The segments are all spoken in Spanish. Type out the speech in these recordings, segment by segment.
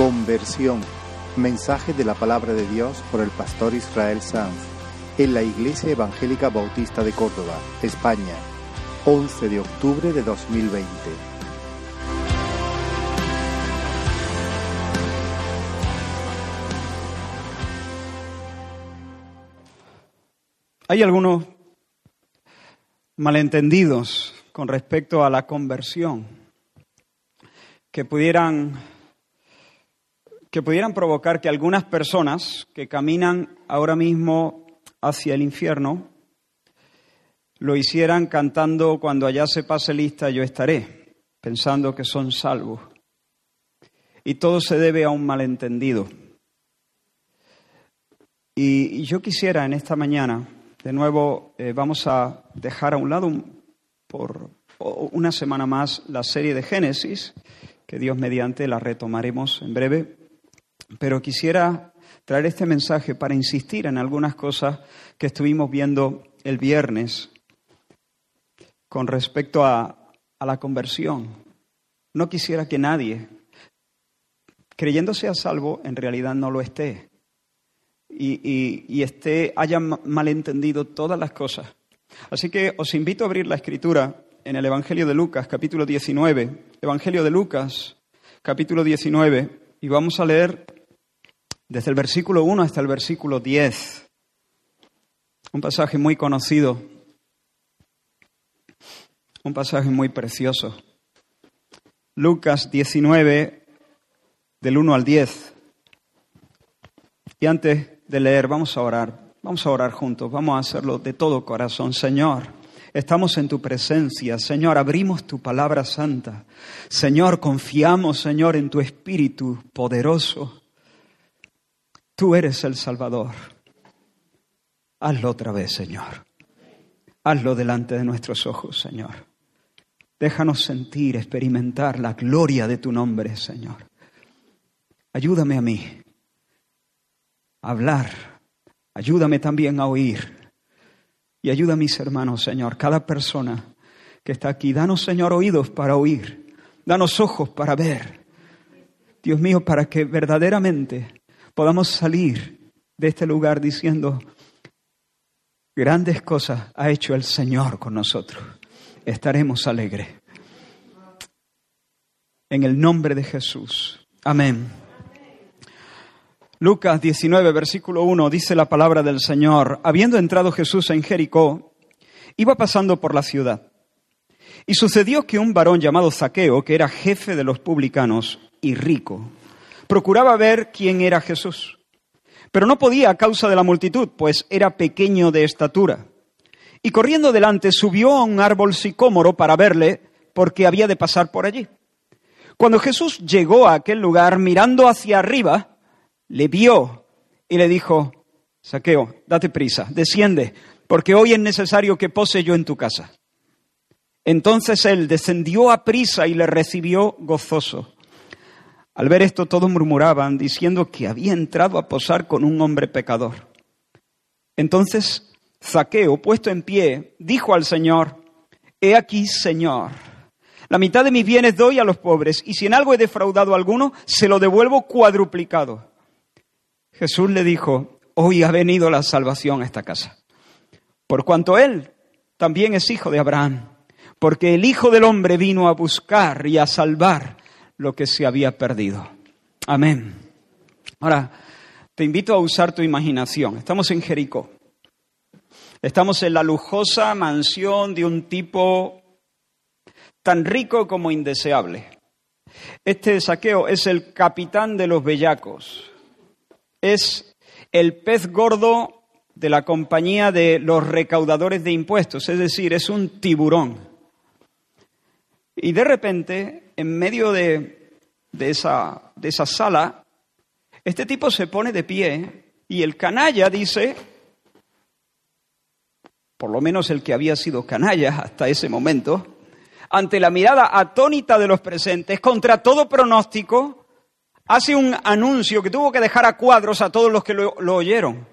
Conversión. Mensaje de la palabra de Dios por el pastor Israel Sanz en la Iglesia Evangélica Bautista de Córdoba, España, 11 de octubre de 2020. Hay algunos malentendidos con respecto a la conversión que pudieran que pudieran provocar que algunas personas que caminan ahora mismo hacia el infierno lo hicieran cantando cuando allá se pase lista yo estaré, pensando que son salvos. Y todo se debe a un malentendido. Y, yo quisiera en esta mañana, de nuevo, eh, vamos a dejar a un lado por una semana más la serie de Génesis, que Dios mediante la retomaremos en breve, pero quisiera traer este mensaje para insistir en algunas cosas que estuvimos viendo el viernes con respecto a, la conversión. No quisiera que nadie, creyéndose a salvo, en realidad no lo esté. Y, y, esté, haya malentendido todas las cosas. Así que os invito a abrir la escritura en el Evangelio de Lucas, capítulo 19. Evangelio de Lucas, capítulo 19, y vamos a leer desde el versículo 1 hasta el versículo 10. Un pasaje muy conocido, un pasaje muy precioso. Lucas 19, del 1 al 10. Y antes de leer, vamos a orar, vamos a orar juntos, vamos a hacerlo de todo corazón. Señor, estamos en tu presencia. Señor, abrimos tu palabra santa. Señor, confiamos, Señor, en tu Espíritu poderoso. Tú eres el Salvador. Hazlo otra vez, Señor. Hazlo delante de nuestros ojos, Señor. Déjanos sentir, experimentar la gloria de tu nombre, Señor. Ayúdame a mí a hablar. Ayúdame también a oír. Y ayuda a mis hermanos, Señor, cada persona que está aquí. Danos, Señor, oídos para oír. Danos ojos para ver. Dios mío, para que verdaderamente podamos salir de este lugar diciendo, grandes cosas ha hecho el Señor con nosotros. Estaremos alegres. En el nombre de Jesús. Amén. Lucas 19, versículo 1, dice la palabra del Señor. Habiendo entrado Jesús en Jericó, iba pasando por la ciudad. Y sucedió que un varón llamado Zaqueo, que era jefe de los publicanos y rico, procuraba ver quién era Jesús, pero no podía a causa de la multitud, pues era pequeño de estatura. Y corriendo delante subió a un árbol sicómoro para verle, porque había de pasar por allí. Cuando Jesús llegó a aquel lugar, mirando hacia arriba, le vio y le dijo, Saqueo, date prisa, desciende, porque hoy es necesario que pose yo en tu casa. Entonces él descendió a prisa y le recibió gozoso. Al ver esto todos murmuraban, diciendo que había entrado a posar con un hombre pecador. Entonces Zaqueo, puesto en pie, dijo al Señor, He aquí, Señor, la mitad de mis bienes doy a los pobres, y si en algo he defraudado a alguno, se lo devuelvo cuadruplicado. Jesús le dijo, Hoy ha venido la salvación a esta casa, por cuanto él también es hijo de Abraham, porque el Hijo del Hombre vino a buscar y a salvar lo que se había perdido. Amén. Ahora, te invito a usar tu imaginación. Estamos en Jericó. Estamos en la lujosa mansión de un tipo tan rico como indeseable. Este saqueo es el capitán de los bellacos. Es el pez gordo de la compañía de los recaudadores de impuestos, es decir, es un tiburón. Y de repente, en medio de, esa, de esa sala, este tipo se pone de pie y el canalla dice, por lo menos el que había sido canalla hasta ese momento, ante la mirada atónita de los presentes, contra todo pronóstico, hace un anuncio que tuvo que dejar a cuadros a todos los que lo, lo oyeron.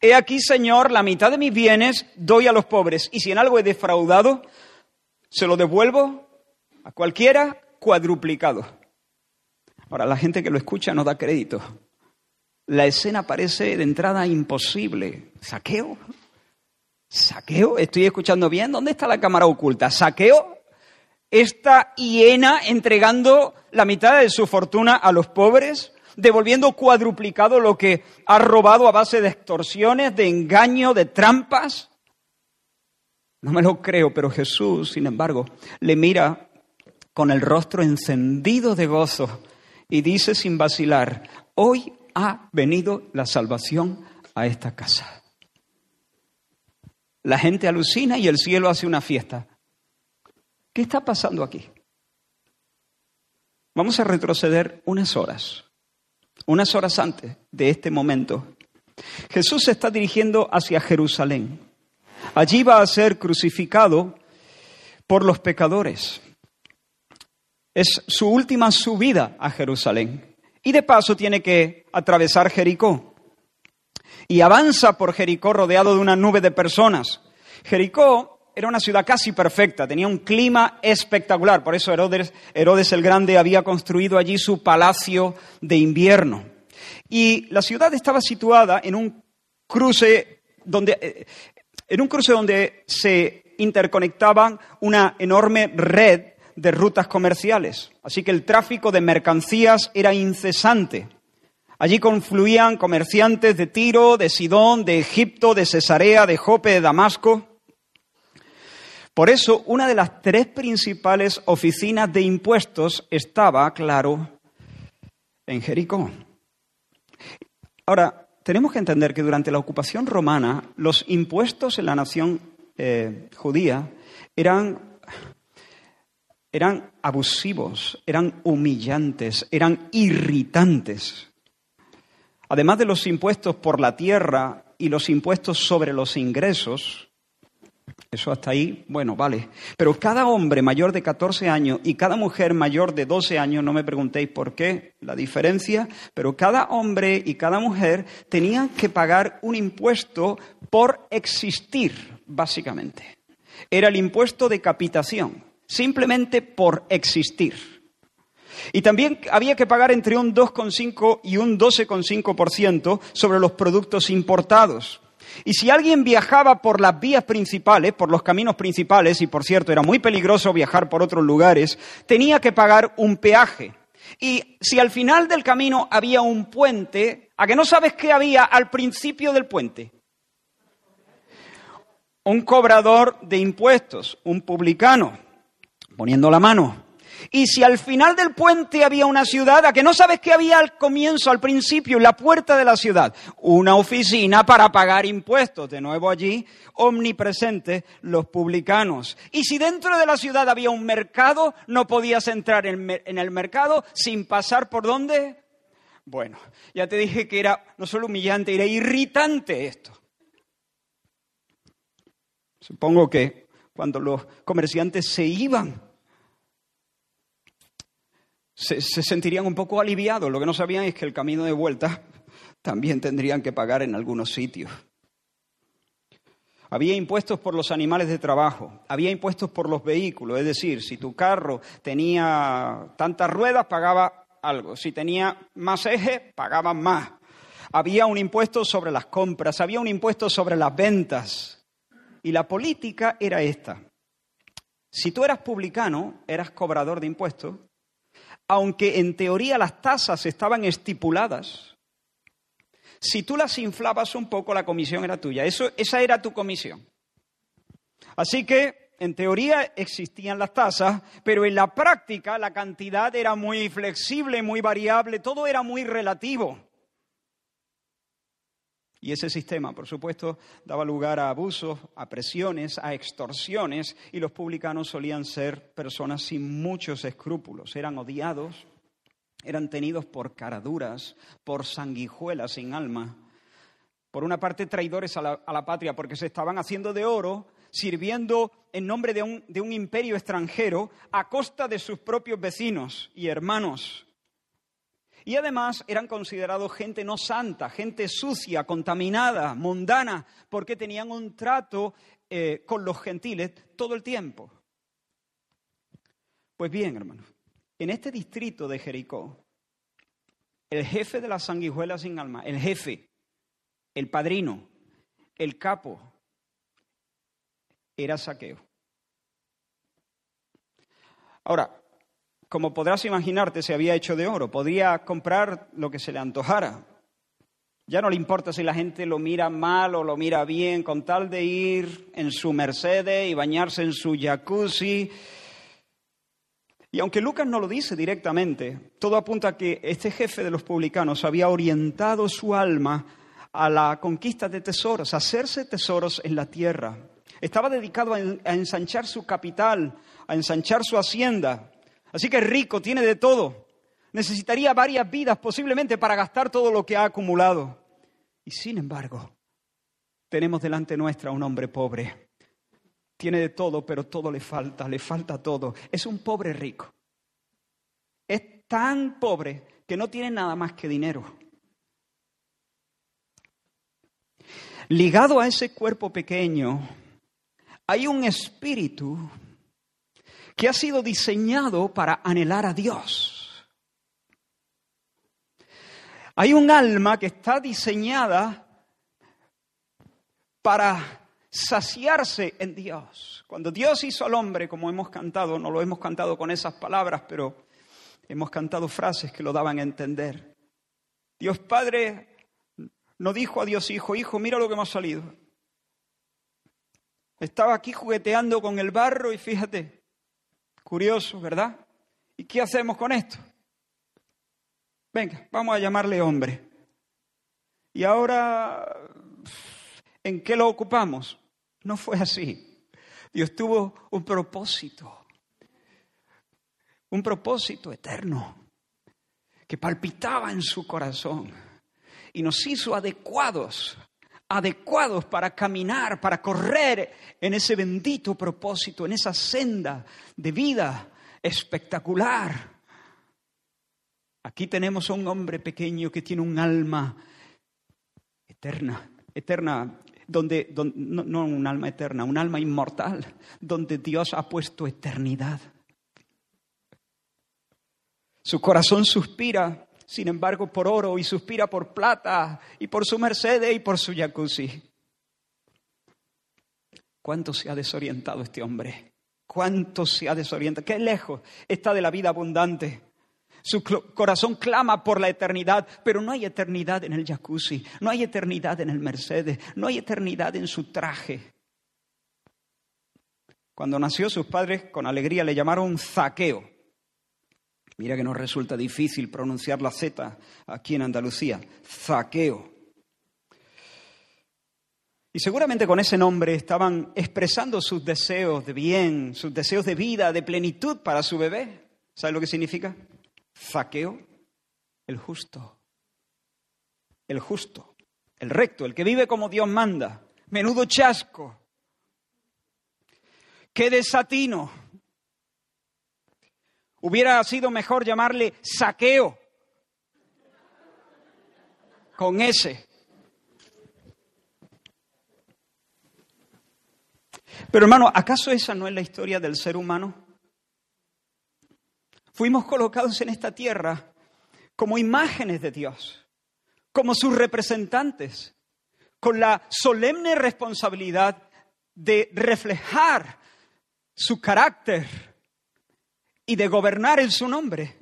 He aquí, Señor, la mitad de mis bienes doy a los pobres, y si en algo he defraudado, se lo devuelvo a cualquiera cuadruplicado. Ahora, la gente que lo escucha no da crédito. La escena parece de entrada imposible. ¿Saqueo? ¿Saqueo? ¿Estoy escuchando bien? ¿Dónde está la cámara oculta? ¿Saqueo? Esta hiena entregando la mitad de su fortuna a los pobres, devolviendo cuadruplicado lo que ha robado a base de extorsiones, de engaño, de trampas. No me lo creo, pero Jesús, sin embargo, le mira con el rostro encendido de gozo y dice sin vacilar, hoy ha venido la salvación a esta casa. La gente alucina y el cielo hace una fiesta. ¿Qué está pasando aquí? Vamos a retroceder unas horas, unas horas antes de este momento. Jesús se está dirigiendo hacia Jerusalén. Allí va a ser crucificado por los pecadores. Es su última subida a Jerusalén. Y de paso tiene que atravesar Jericó. Y avanza por Jericó rodeado de una nube de personas. Jericó era una ciudad casi perfecta, tenía un clima espectacular, por eso Herodes, el Grande había construido allí su palacio de invierno. Y la ciudad estaba situada en un cruce donde, eh, en un cruce donde se interconectaban una enorme red de rutas comerciales. Así que el tráfico de mercancías era incesante. Allí confluían comerciantes de Tiro, de Sidón, de Egipto, de Cesarea, de Jope, de Damasco. Por eso, una de las tres principales oficinas de impuestos estaba, claro, en Jericó. Ahora, tenemos que entender que durante la ocupación romana, los impuestos en la nación eh, judía eran, eran abusivos, eran humillantes, eran irritantes. Además de los impuestos por la tierra y los impuestos sobre los ingresos, eso hasta ahí, bueno, vale. Pero cada hombre mayor de 14 años y cada mujer mayor de 12 años, no me preguntéis por qué la diferencia, pero cada hombre y cada mujer tenían que pagar un impuesto por existir, básicamente. Era el impuesto de capitación, simplemente por existir. Y también había que pagar entre un 2,5 y un 12,5% sobre los productos importados. Y si alguien viajaba por las vías principales, por los caminos principales, y por cierto era muy peligroso viajar por otros lugares, tenía que pagar un peaje. Y si al final del camino había un puente, ¿a que no sabes qué había al principio del puente? Un cobrador de impuestos, un publicano, poniendo la mano. Y si al final del puente había una ciudad, ¿a que no sabes qué había al comienzo, al principio, en la puerta de la ciudad? Una oficina para pagar impuestos. De nuevo allí, omnipresentes los publicanos. Y si dentro de la ciudad había un mercado, no podías entrar en, el mercado sin pasar por dónde? Bueno, ya te dije que era no solo humillante, era irritante esto. Supongo que cuando los comerciantes se iban se, sentirían un poco aliviados. Lo que no sabían es que el camino de vuelta también tendrían que pagar en algunos sitios. Había impuestos por los animales de trabajo, había impuestos por los vehículos, es decir, si tu carro tenía tantas ruedas, pagaba algo, si tenía más ejes, pagaban más. Había un impuesto sobre las compras, había un impuesto sobre las ventas. Y la política era esta. Si tú eras publicano, eras cobrador de impuestos, aunque en teoría las tasas estaban estipuladas, si tú las inflabas un poco, la comisión era tuya. Eso, esa era tu comisión. Así que, en teoría, existían las tasas, pero en la práctica la cantidad era muy flexible, muy variable, todo era muy relativo. Y ese sistema, por supuesto, daba lugar a abusos, a presiones, a extorsiones, y los publicanos solían ser personas sin muchos escrúpulos. Eran odiados, eran tenidos por caraduras, por sanguijuelas sin alma. Por una parte, traidores a la, patria, porque se estaban haciendo de oro, sirviendo en nombre de un, de un imperio extranjero a costa de sus propios vecinos y hermanos. Y además eran considerados gente no santa, gente sucia, contaminada, mundana, porque tenían un trato eh, con los gentiles todo el tiempo. Pues bien, hermanos, en este distrito de Jericó el jefe de las sanguijuelas sin alma, el jefe, el padrino, el capo, era saqueo. Ahora, como podrás imaginarte, se había hecho de oro, podría comprar lo que se le antojara. Ya no le importa si la gente lo mira mal o lo mira bien, con tal de ir en su Mercedes y bañarse en su jacuzzi. Y aunque Lucas no lo dice directamente, todo apunta a que este jefe de los publicanos había orientado su alma a la conquista de tesoros, a hacerse tesoros en la tierra. Estaba dedicado a ensanchar su capital, a ensanchar su hacienda. Así que rico, tiene de todo. Necesitaría varias vidas posiblemente para gastar todo lo que ha acumulado. Y sin embargo, tenemos delante nuestra un hombre pobre. Tiene de todo, pero todo le falta, le falta todo. Es un pobre rico. Es tan pobre que no tiene nada más que dinero. Ligado a ese cuerpo pequeño, hay un espíritu que ha sido diseñado para anhelar a Dios. Hay un alma que está diseñada para saciarse en Dios. Cuando Dios hizo al hombre, como hemos cantado, no lo hemos cantado con esas palabras, pero hemos cantado frases que lo daban a entender. Dios Padre no dijo a Dios Hijo, Hijo, mira lo que hemos salido. Estaba aquí jugueteando con el barro y fíjate, Curioso, ¿verdad? ¿Y qué hacemos con esto? Venga, vamos a llamarle hombre. Y ahora, ¿en qué lo ocupamos? No fue así. Dios tuvo un propósito, un propósito eterno que palpitaba en su corazón y nos hizo adecuados adecuados para caminar, para correr en ese bendito propósito, en esa senda de vida espectacular. Aquí tenemos a un hombre pequeño que tiene un alma eterna, eterna, donde, no, un alma eterna, un alma inmortal, donde Dios ha puesto eternidad. Su corazón suspira sin embargo, por oro y suspira por plata y por su Mercedes y por su jacuzzi. ¿Cuánto se ha desorientado este hombre? ¿Cuánto se ha desorientado? Qué lejos está de la vida abundante. Su corazón clama por la eternidad, pero no hay eternidad en el jacuzzi, no hay eternidad en el Mercedes, no hay eternidad en su traje. Cuando nació sus padres con alegría le llamaron zaqueo Mira que nos resulta difícil pronunciar la Z aquí en Andalucía. Zaqueo. Y seguramente con ese nombre estaban expresando sus deseos de bien, sus deseos de vida, de plenitud para su bebé. ¿Sabe lo que significa? Zaqueo, el justo. El justo, el recto, el que vive como Dios manda. Menudo chasco. Qué desatino Hubiera sido mejor llamarle saqueo. Con ese. Pero hermano, ¿acaso esa no es la historia del ser humano? Fuimos colocados en esta tierra como imágenes de Dios, como sus representantes, con la solemne responsabilidad de reflejar su carácter, y de gobernar en su nombre.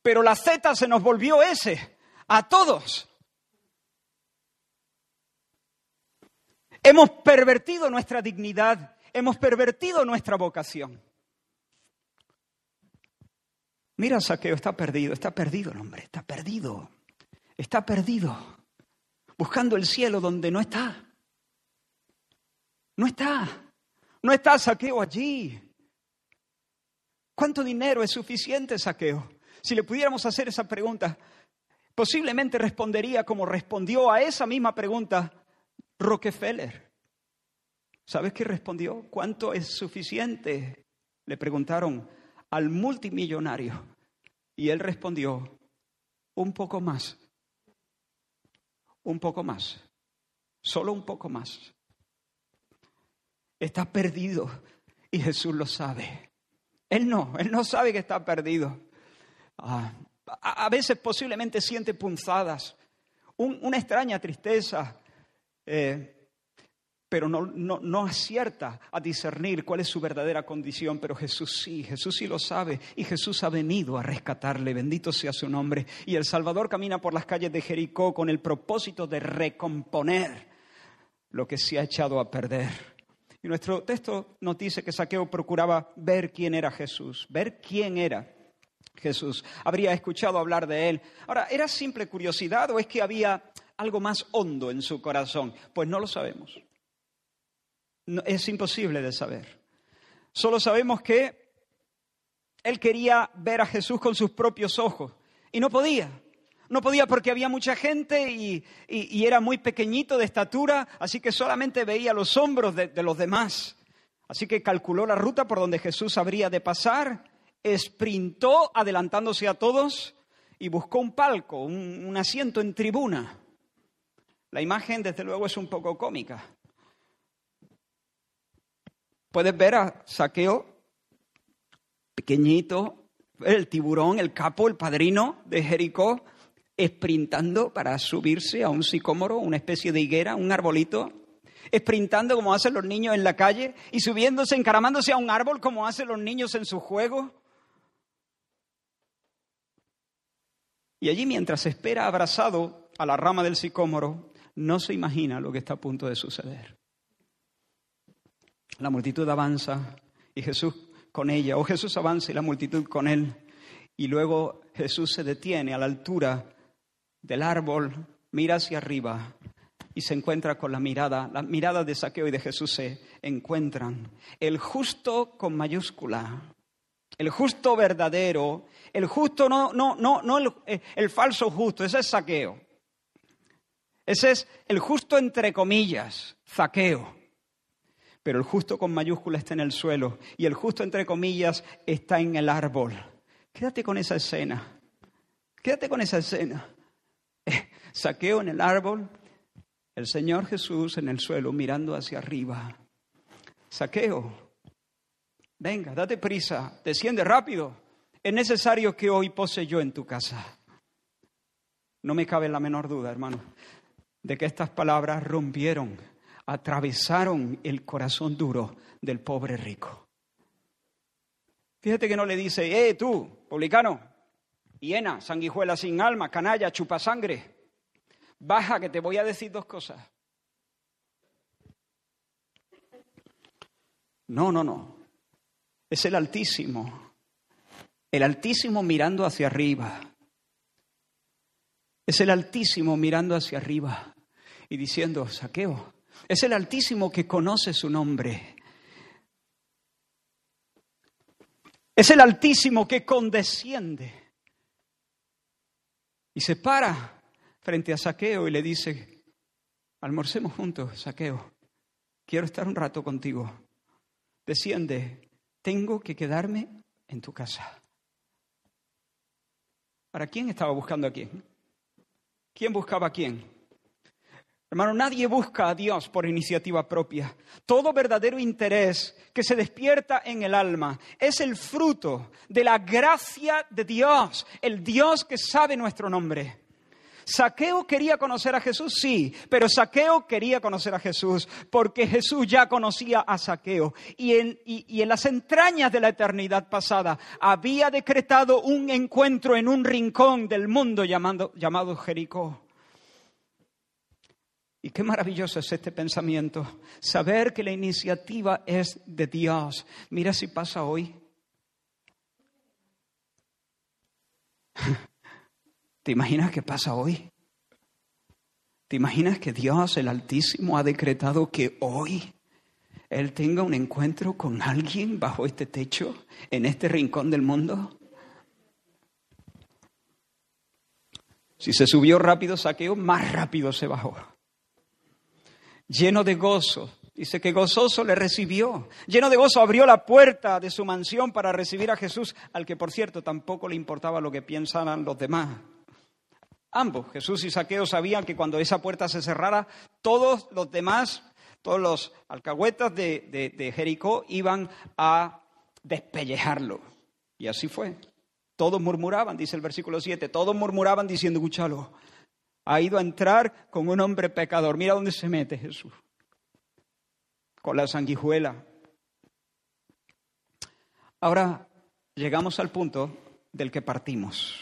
Pero la Z se nos volvió ese, a todos. Hemos pervertido nuestra dignidad, hemos pervertido nuestra vocación. Mira, Saqueo, está perdido, está perdido el hombre, está perdido, está perdido, buscando el cielo donde no está. No está, no está Saqueo allí. ¿Cuánto dinero es suficiente, saqueo? Si le pudiéramos hacer esa pregunta, posiblemente respondería como respondió a esa misma pregunta Rockefeller. ¿Sabes qué respondió? ¿Cuánto es suficiente? Le preguntaron al multimillonario. Y él respondió, un poco más, un poco más, solo un poco más. Está perdido y Jesús lo sabe. Él no, él no sabe que está perdido. Ah, a, veces posiblemente siente punzadas, una extraña tristeza, eh, pero no, no, no, acierta a discernir cuál es su verdadera condición. Pero Jesús sí, Jesús sí lo sabe y Jesús ha venido a rescatarle, bendito sea su nombre. Y el Salvador camina por las calles de Jericó con el propósito de recomponer lo que se ha echado a perder. Y nuestro texto nos dice que Saqueo procuraba ver quién era Jesús, ver quién era Jesús. Habría escuchado hablar de él. Ahora, ¿era simple curiosidad o es que había algo más hondo en su corazón? Pues no lo sabemos. es imposible de saber. Solo sabemos que él quería ver a Jesús con sus propios ojos y no podía. No podía porque había mucha gente y, era muy pequeñito de estatura, así que solamente veía los hombros de, de los demás. Así que calculó la ruta por donde Jesús habría de pasar esprintó adelantándose a todos y buscó un palco, un, asiento en tribuna. La imagen, desde luego, es un poco cómica. Puedes ver a Saqueo, pequeñito, el tiburón, el capo, el padrino de Jericó, esprintando para subirse a un sicómoro, una especie de higuera, un arbolito, esprintando como hacen los niños en la calle y subiéndose, encaramándose a un árbol como hacen los niños en su juego. Y allí mientras espera abrazado a la rama del sicómoro, no se imagina lo que está a punto de suceder. La multitud avanza y Jesús con ella, o Jesús avanza y la multitud con él. Y luego Jesús se detiene a la altura del árbol, mira hacia arriba y se encuentra con la mirada. Las miradas de Saqueo y de Jesús se encuentran. El justo con mayúscula, el justo verdadero, el justo no, no, no, no el, eh, el falso justo, ese es saqueo. Ese es el justo entre comillas, saqueo. Pero el justo con mayúscula está en el suelo y el justo entre comillas está en el árbol. Quédate con esa escena. Quédate con esa escena. Saqueo en el árbol, el Señor Jesús en el suelo mirando hacia arriba. Saqueo, venga, date prisa, desciende rápido. Es necesario que hoy pose yo en tu casa. No me cabe la menor duda, hermano, de que estas palabras rompieron, atravesaron el corazón duro del pobre rico. Fíjate que no le dice, eh, tú, publicano, hiena, sanguijuela sin alma, canalla, chupa sangre, baja que te voy a decir dos cosas. No, no, no. Es el Altísimo el Altísimo mirando hacia arriba. Es el Altísimo mirando hacia arriba y diciendo, saqueo. Es el Altísimo que conoce su nombre. Es el Altísimo que condesciende. Y se para frente a Saqueo y le dice, almorcemos juntos, Saqueo. Quiero estar un rato contigo. Desciende, tengo que quedarme en tu casa. ¿Para quién estaba buscando a quién? ¿Quién buscaba a quién? Hermano, nadie busca a Dios por iniciativa propia. Todo verdadero interés que se despierta en el alma es el fruto de la gracia de Dios, el Dios que sabe nuestro nombre. Saqueo quería conocer a Jesús, sí, pero Saqueo quería conocer a Jesús porque Jesús ya conocía a Saqueo y en, en las entrañas de la eternidad pasada había decretado un encuentro en un rincón del mundo llamado, llamado Jericó. Y qué maravilloso es este pensamiento, saber que la iniciativa es de Dios. Mira si pasa hoy. ¿Te imaginas qué pasa hoy? ¿Te imaginas que Dios, el Altísimo, ha decretado que hoy Él tenga un encuentro con alguien bajo este techo, en este rincón del mundo? Si se subió rápido, saqueo, más rápido se bajó. Lleno de gozo, dice que gozoso le recibió. Lleno de gozo abrió la puerta de su mansión para recibir a Jesús, al que por cierto tampoco le importaba lo que piensan los demás. Ambos, Jesús y Saqueo, sabían que cuando esa puerta se cerrara, todos los demás, todos los alcahuetas de, Jericó iban a despellejarlo. Y así fue. Todos murmuraban, dice el versículo 7, todos murmuraban diciendo, escúchalo, ha ido a entrar con un hombre pecador. Mira dónde se mete Jesús. Con la sanguijuela. Ahora llegamos al punto del que partimos.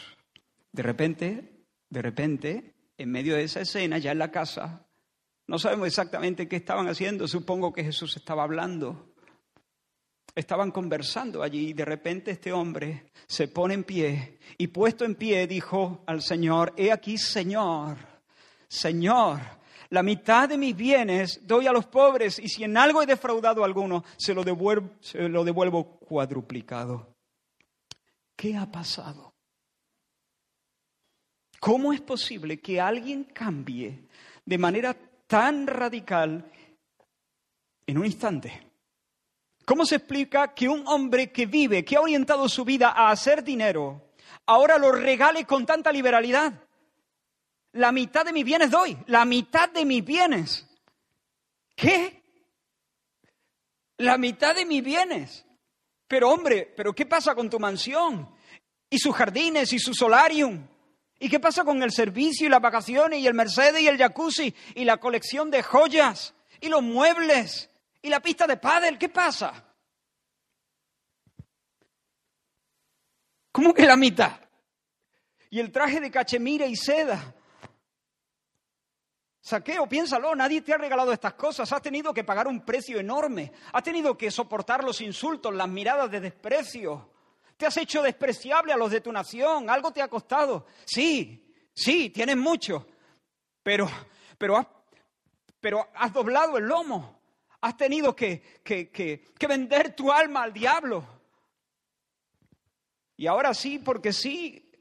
De repente, de repente, en medio de esa escena, ya en la casa, no sabemos exactamente qué estaban haciendo, supongo que Jesús estaba hablando. Estaban conversando allí y de repente este hombre se pone en pie y puesto en pie dijo al Señor, he aquí Señor, Señor, la mitad de mis bienes doy a los pobres y si en algo he defraudado a alguno, se lo devuelvo, se lo devuelvo cuadruplicado. ¿Qué ha pasado? ¿Cómo es posible que alguien cambie de manera tan radical en un instante? ¿Cómo se explica que un hombre que vive, que ha orientado su vida a hacer dinero, ahora lo regale con tanta liberalidad? La mitad de mis bienes doy, la mitad de mis bienes. ¿Qué? La mitad de mis bienes. Pero hombre, ¿pero qué pasa con tu mansión? Y sus jardines y su solarium. ¿Y qué pasa con el servicio y las vacaciones y el Mercedes y el jacuzzi y la colección de joyas y los muebles? ¿Y la pista de pádel? ¿Qué pasa? ¿Cómo que la mitad? Y el traje de cachemira y seda. Saqueo, piénsalo, nadie te ha regalado estas cosas, has tenido que pagar un precio enorme, has tenido que soportar los insultos, las miradas de desprecio, te has hecho despreciable a los de tu nación, algo te ha costado. Sí, sí, tienes mucho, pero, pero, has, pero has doblado el lomo, Has tenido que, que, vender tu alma al diablo. Y ahora sí, porque sí,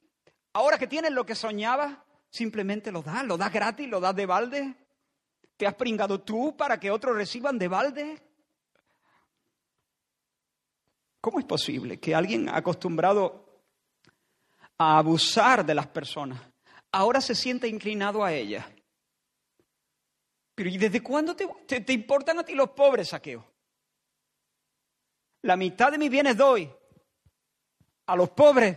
ahora que tienes lo que soñabas, simplemente lo das, lo das gratis, lo das de balde. ¿Te has pringado tú para que otros reciban de balde? ¿Cómo es posible que alguien acostumbrado a abusar de las personas ahora se sienta inclinado a ellas? Pero ¿y desde cuándo te, te, importan a ti los pobres, saqueo? La mitad de mis bienes doy a los pobres.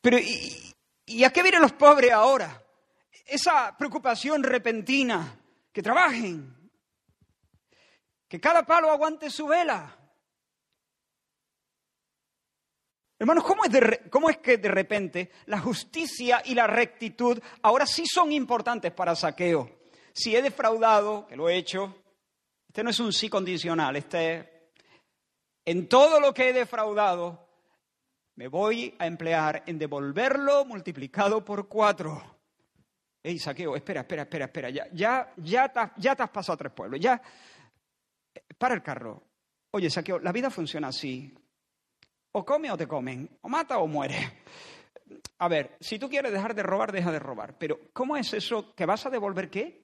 Pero ¿y, ¿y, a qué vienen los pobres ahora? Esa preocupación repentina, que trabajen, que cada palo aguante su vela. Hermanos, ¿cómo es, ¿cómo es, que de repente la justicia y la rectitud ahora sí son importantes para saqueo? Si he defraudado, que lo he hecho, este no es un sí condicional, este es, en todo lo que he defraudado, me voy a emplear en devolverlo multiplicado por cuatro. Ey, saqueo, espera, espera, espera, espera, ya, ya, ya, te, ya te has pasado a tres pueblos, ya, para el carro. Oye, saqueo, la vida funciona así. O come o te comen, o mata o muere. A ver, si tú quieres dejar de robar, deja de robar. Pero ¿cómo es eso que vas a devolver qué?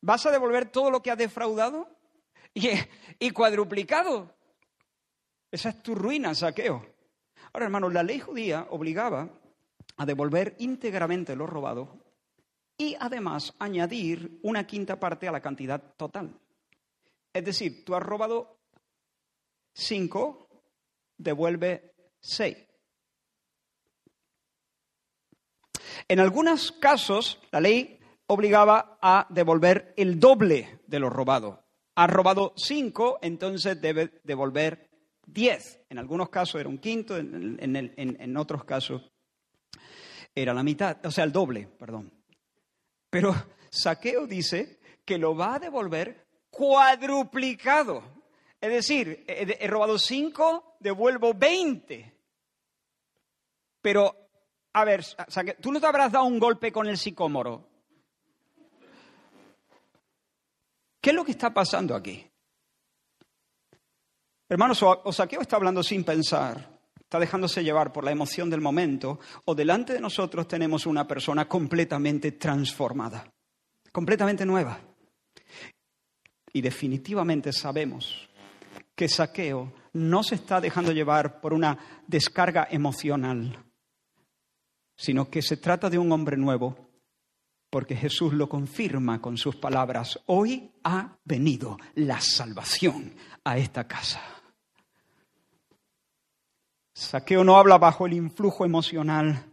¿Vas a devolver todo lo que has defraudado? Y, y cuadruplicado. Esa es tu ruina, saqueo. Ahora, hermanos, la ley judía obligaba a devolver íntegramente lo robado y además añadir una quinta parte a la cantidad total. Es decir, tú has robado cinco, devuelve seis. En algunos casos, la ley obligaba a devolver el doble de lo robado. Ha robado cinco, entonces debe devolver diez. En algunos casos era un quinto, en, en, otros casos era la mitad, o sea, el doble, perdón. Pero Saqueo dice que lo va a devolver cuadruplicado. Es decir, he, robado cinco, devuelvo veinte. Pero, a ver, tú no te habrás dado un golpe con el sicómoro. ¿Qué es lo que está pasando aquí? Hermanos, o Saqueo está hablando sin pensar, está dejándose llevar por la emoción del momento, o delante de nosotros tenemos una persona completamente transformada, completamente nueva. Y definitivamente sabemos que Saqueo no se está dejando llevar por una descarga emocional, sino que se trata de un hombre nuevo, porque Jesús lo confirma con sus palabras, hoy ha venido la salvación a esta casa. Saqueo no habla bajo el influjo emocional.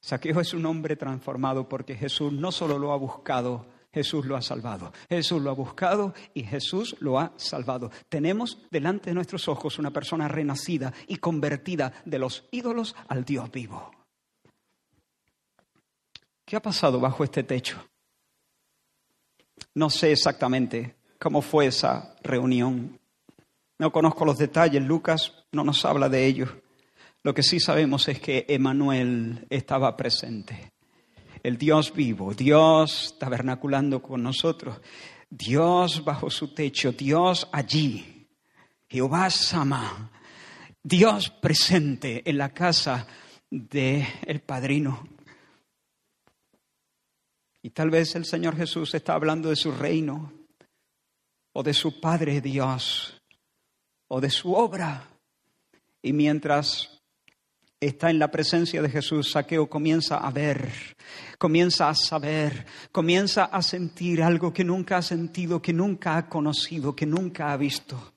Saqueo es un hombre transformado porque Jesús no solo lo ha buscado, Jesús lo ha salvado. Jesús lo ha buscado y Jesús lo ha salvado. Tenemos delante de nuestros ojos una persona renacida y convertida de los ídolos al Dios vivo. ¿Qué ha pasado bajo este techo? No sé exactamente cómo fue esa reunión. No conozco los detalles, Lucas no nos habla de ello. Lo que sí sabemos es que Emanuel estaba presente. El Dios vivo, Dios tabernaculando con nosotros, Dios bajo su techo, Dios allí, Jehová Sama, Dios presente en la casa del el padrino. Y tal vez el Señor Jesús está hablando de su reino, o de su Padre Dios, o de su obra. Y mientras está en la presencia de Jesús, Saqueo comienza a ver, comienza a saber, comienza a sentir algo que nunca ha sentido, que nunca ha conocido, que nunca ha visto.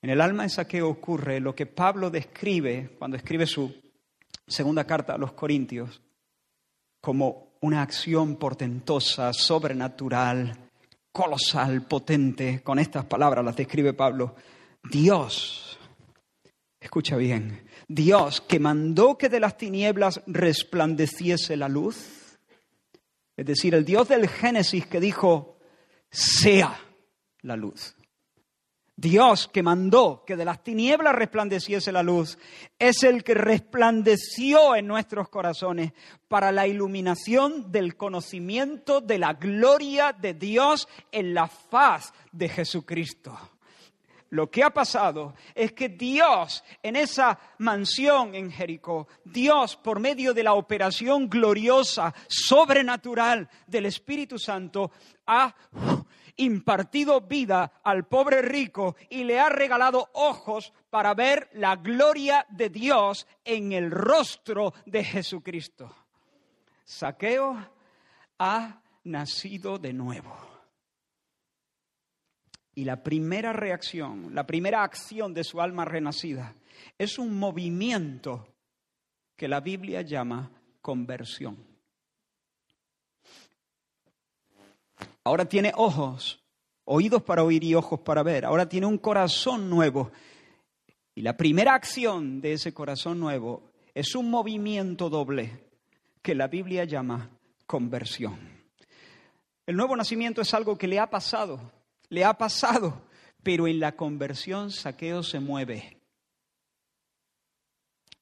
En el alma de Saqueo ocurre lo que Pablo describe cuando escribe su segunda carta a los Corintios como una acción portentosa, sobrenatural, colosal, potente. Con estas palabras las describe Pablo. Dios, escucha bien, Dios que mandó que de las tinieblas resplandeciese la luz, es decir, el Dios del Génesis que dijo, sea la luz. Dios que mandó que de las tinieblas resplandeciese la luz, es el que resplandeció en nuestros corazones para la iluminación del conocimiento de la gloria de Dios en la faz de Jesucristo lo que ha pasado es que Dios en esa mansión en Jericó, Dios por medio de la operación gloriosa, sobrenatural del Espíritu Santo, ha impartido vida al pobre rico y le ha regalado ojos para ver la gloria de Dios en el rostro de Jesucristo. Saqueo ha nacido de nuevo. Y la primera reacción, la primera acción de su alma renacida es un movimiento que la Biblia llama conversión. Ahora tiene ojos, oídos para oír y ojos para ver. Ahora tiene un corazón nuevo. Y la primera acción de ese corazón nuevo es un movimiento doble que la Biblia llama conversión. El nuevo nacimiento es algo que le ha pasado le ha pasado, pero en la conversión Saqueo se mueve,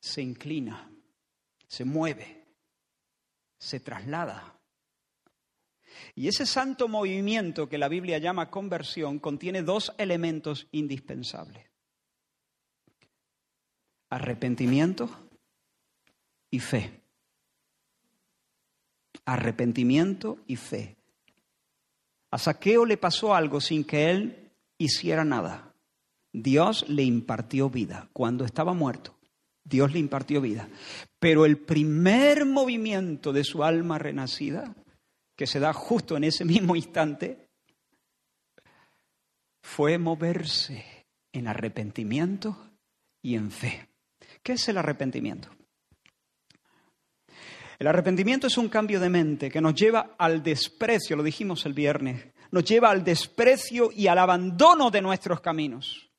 se inclina, se mueve, se traslada. Y ese santo movimiento que la Biblia llama conversión contiene dos elementos indispensables. Arrepentimiento y fe. Arrepentimiento y fe. A Saqueo le pasó algo sin que él hiciera nada. Dios le impartió vida. Cuando estaba muerto, Dios le impartió vida. Pero el primer movimiento de su alma renacida, que se da justo en ese mismo instante, fue moverse en arrepentimiento y en fe. ¿Qué es el arrepentimiento? El arrepentimiento es un cambio de mente que nos lleva al desprecio, lo dijimos el viernes, nos lleva al desprecio y al abandono de nuestros caminos,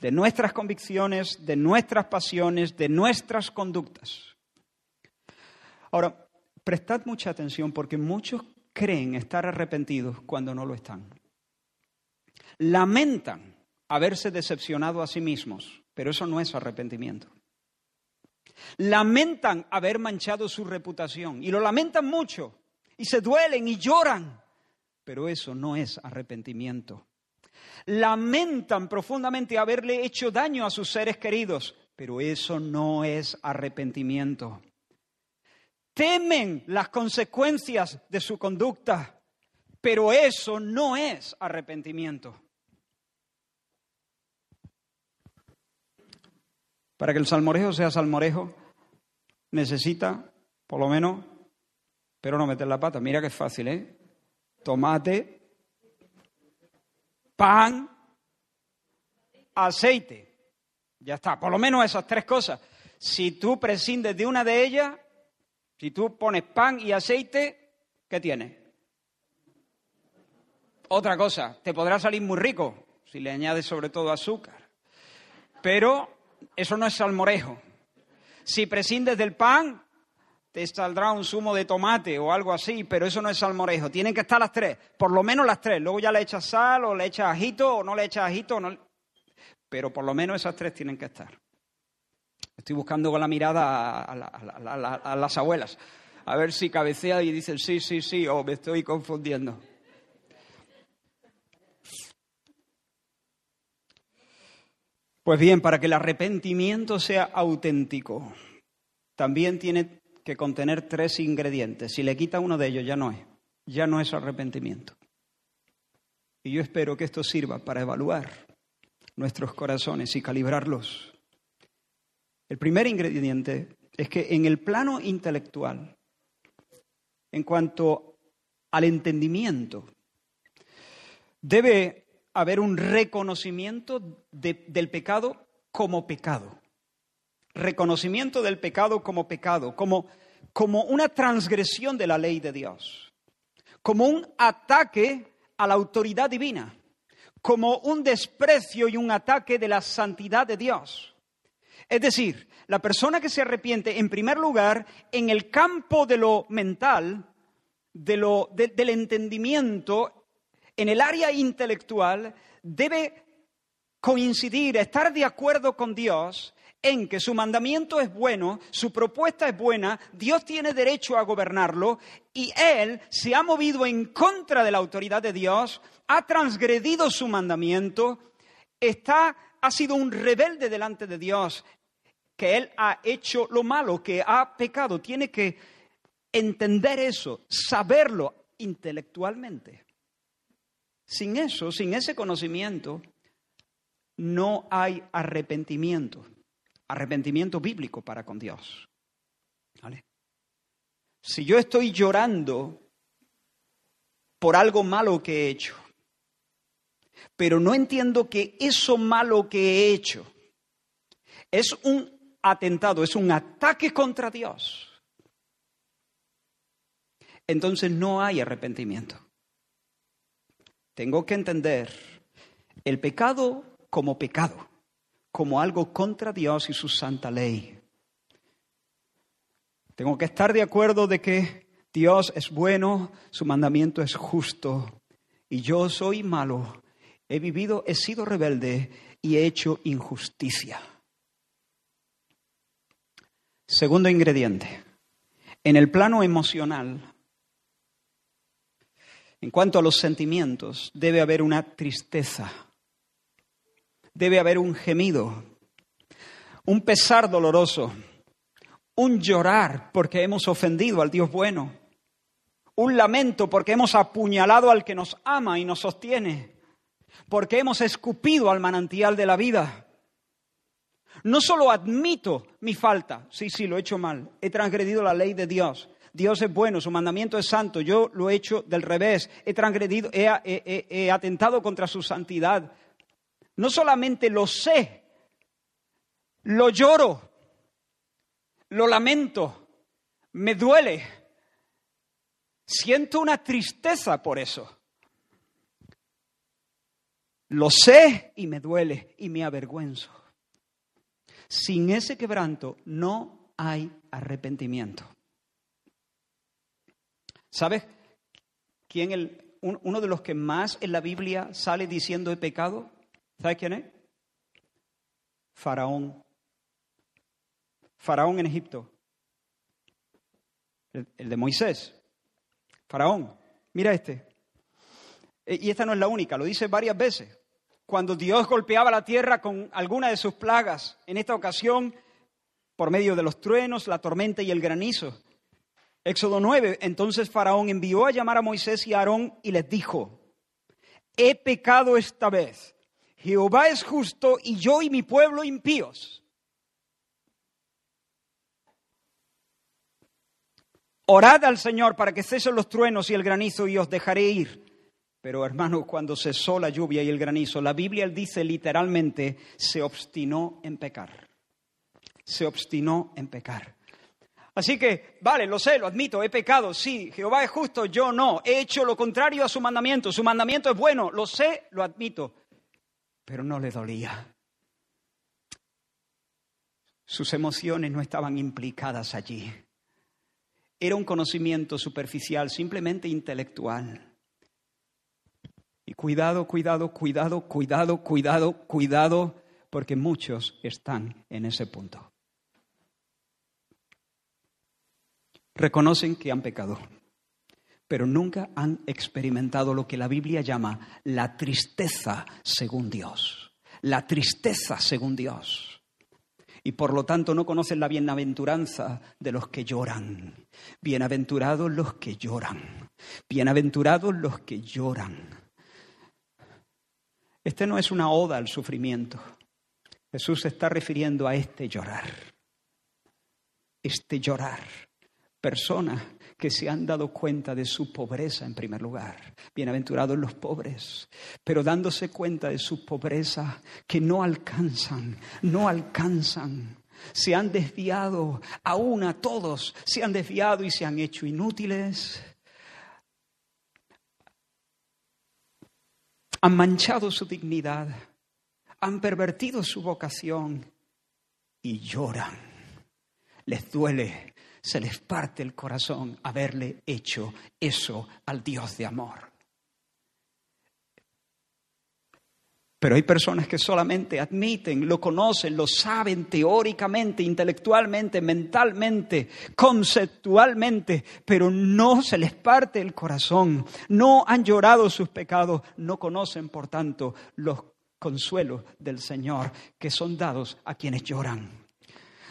de nuestras convicciones, de nuestras pasiones, de nuestras conductas. Ahora, prestad mucha atención porque muchos creen estar arrepentidos cuando no lo están. Lamentan haberse decepcionado a sí mismos, pero eso no es arrepentimiento. Lamentan haber manchado su reputación y lo lamentan mucho y se duelen y lloran, pero eso no es arrepentimiento. Lamentan profundamente haberle hecho daño a sus seres queridos, pero eso no es arrepentimiento. Temen las consecuencias de su conducta, pero eso no es arrepentimiento. Para que el salmorejo sea salmorejo, necesita, por lo menos, pero no meter la pata. Mira que es fácil, ¿eh? Tomate, pan, aceite. Ya está, por lo menos esas tres cosas. Si tú prescindes de una de ellas, si tú pones pan y aceite, ¿qué tienes? Otra cosa, te podrá salir muy rico si le añades sobre todo azúcar. Pero eso no es salmorejo. Si prescindes del pan, te saldrá un zumo de tomate o algo así, pero eso no es salmorejo. Tienen que estar las tres, por lo menos las tres. Luego ya le echas sal o le echas ajito o no le echas ajito. No... Pero por lo menos esas tres tienen que estar. Estoy buscando con la mirada a, las abuelas, a ver si cabecea y dicen sí, sí, sí, o me estoy confundiendo. Pues bien, para que el arrepentimiento sea auténtico, también tiene que contener tres ingredientes. Si le quita uno de ellos, ya no es. Ya no es arrepentimiento. Y yo espero que esto sirva para evaluar nuestros corazones y calibrarlos. El primer ingrediente es que en el plano intelectual, en cuanto al entendimiento, debe haber un reconocimiento del pecado como pecado. Reconocimiento del pecado como pecado, como, como una transgresión de la ley de Dios, como un ataque a la autoridad divina, como un desprecio y un ataque de la santidad de Dios. Es decir, la persona que se arrepiente, en primer lugar, en el campo de lo mental, de lo, del entendimiento, en el área intelectual debe coincidir, estar de acuerdo con Dios en que su mandamiento es bueno, su propuesta es buena, Dios tiene derecho a gobernarlo y Él se ha movido en contra de la autoridad de Dios, ha transgredido su mandamiento, está, ha sido un rebelde delante de Dios, que Él ha hecho lo malo, que ha pecado. Tiene que entender eso, saberlo intelectualmente. Sin eso, sin ese conocimiento, no hay arrepentimiento, arrepentimiento bíblico para con Dios. Si yo estoy llorando por algo malo que he hecho, pero no entiendo que eso malo que he hecho es un atentado, es un ataque contra Dios, entonces no hay arrepentimiento. Tengo que entender el pecado como pecado, como algo contra Dios y su santa ley. Tengo que estar de acuerdo de que Dios es bueno, su mandamiento es justo y yo soy malo. He vivido, he sido rebelde y he hecho injusticia. Segundo ingrediente. En el plano emocional, en cuanto a los sentimientos, debe haber una tristeza, debe haber un gemido, un pesar doloroso, un llorar porque hemos ofendido al Dios bueno, un lamento porque hemos apuñalado al que nos ama y nos sostiene, porque hemos escupido al manantial de la vida. No solo admito mi falta, sí, sí, lo he hecho mal, he transgredido la ley de Dios, Dios es bueno, su mandamiento es santo, yo lo he hecho del revés, he transgredido, he, atentado contra su santidad. No solamente lo sé, lo lloro, lo lamento, me duele, siento una tristeza por eso. Lo sé y me duele y me avergüenzo. Sin ese quebranto no hay arrepentimiento. ¿Sabes quién el, uno de los que más en la Biblia sale diciendo he pecado? ¿Sabes quién es? Faraón. Faraón en Egipto. El, el de Moisés. Faraón. Mira este. E, y esta no es la única, lo dice varias veces. Cuando Dios golpeaba la tierra con alguna de sus plagas, en esta ocasión por medio de los truenos, la tormenta y el granizo. Éxodo 9, entonces Faraón envió a llamar a Moisés y a Aarón y les dijo, he pecado esta vez, Jehová es justo y yo y mi pueblo impíos. Orad al Señor para que cesen los truenos y el granizo y os dejaré ir. Pero hermano, cuando cesó la lluvia y el granizo, la Biblia dice literalmente, se obstinó en pecar. Se obstinó en pecar. Así que, vale, lo sé, lo admito, he pecado, sí, Jehová es justo, yo no, he hecho lo contrario a su mandamiento, su mandamiento es bueno, lo sé, lo admito, pero no le dolía. Sus emociones no estaban implicadas allí. Era un conocimiento superficial, simplemente intelectual. Y cuidado, cuidado, cuidado, cuidado, cuidado, cuidado, porque muchos están en ese punto. Reconocen que han pecado, pero nunca han experimentado lo que la Biblia llama la tristeza según Dios. La tristeza según Dios. Y por lo tanto no conocen la bienaventuranza de los que lloran. Bienaventurados los que lloran. Bienaventurados los que lloran. Este no es una oda al sufrimiento. Jesús se está refiriendo a este llorar. Este llorar. Personas que se han dado cuenta de su pobreza en primer lugar. Bienaventurados los pobres, pero dándose cuenta de su pobreza que no alcanzan, no alcanzan. Se han desviado, aún a todos, se han desviado y se han hecho inútiles. han manchado su dignidad, han pervertido su vocación y lloran. Les duele, se les parte el corazón haberle hecho eso al Dios de amor. Pero hay personas que solamente admiten, lo conocen, lo saben teóricamente, intelectualmente, mentalmente, conceptualmente, pero no se les parte el corazón, no han llorado sus pecados, no conocen, por tanto, los consuelos del Señor que son dados a quienes lloran.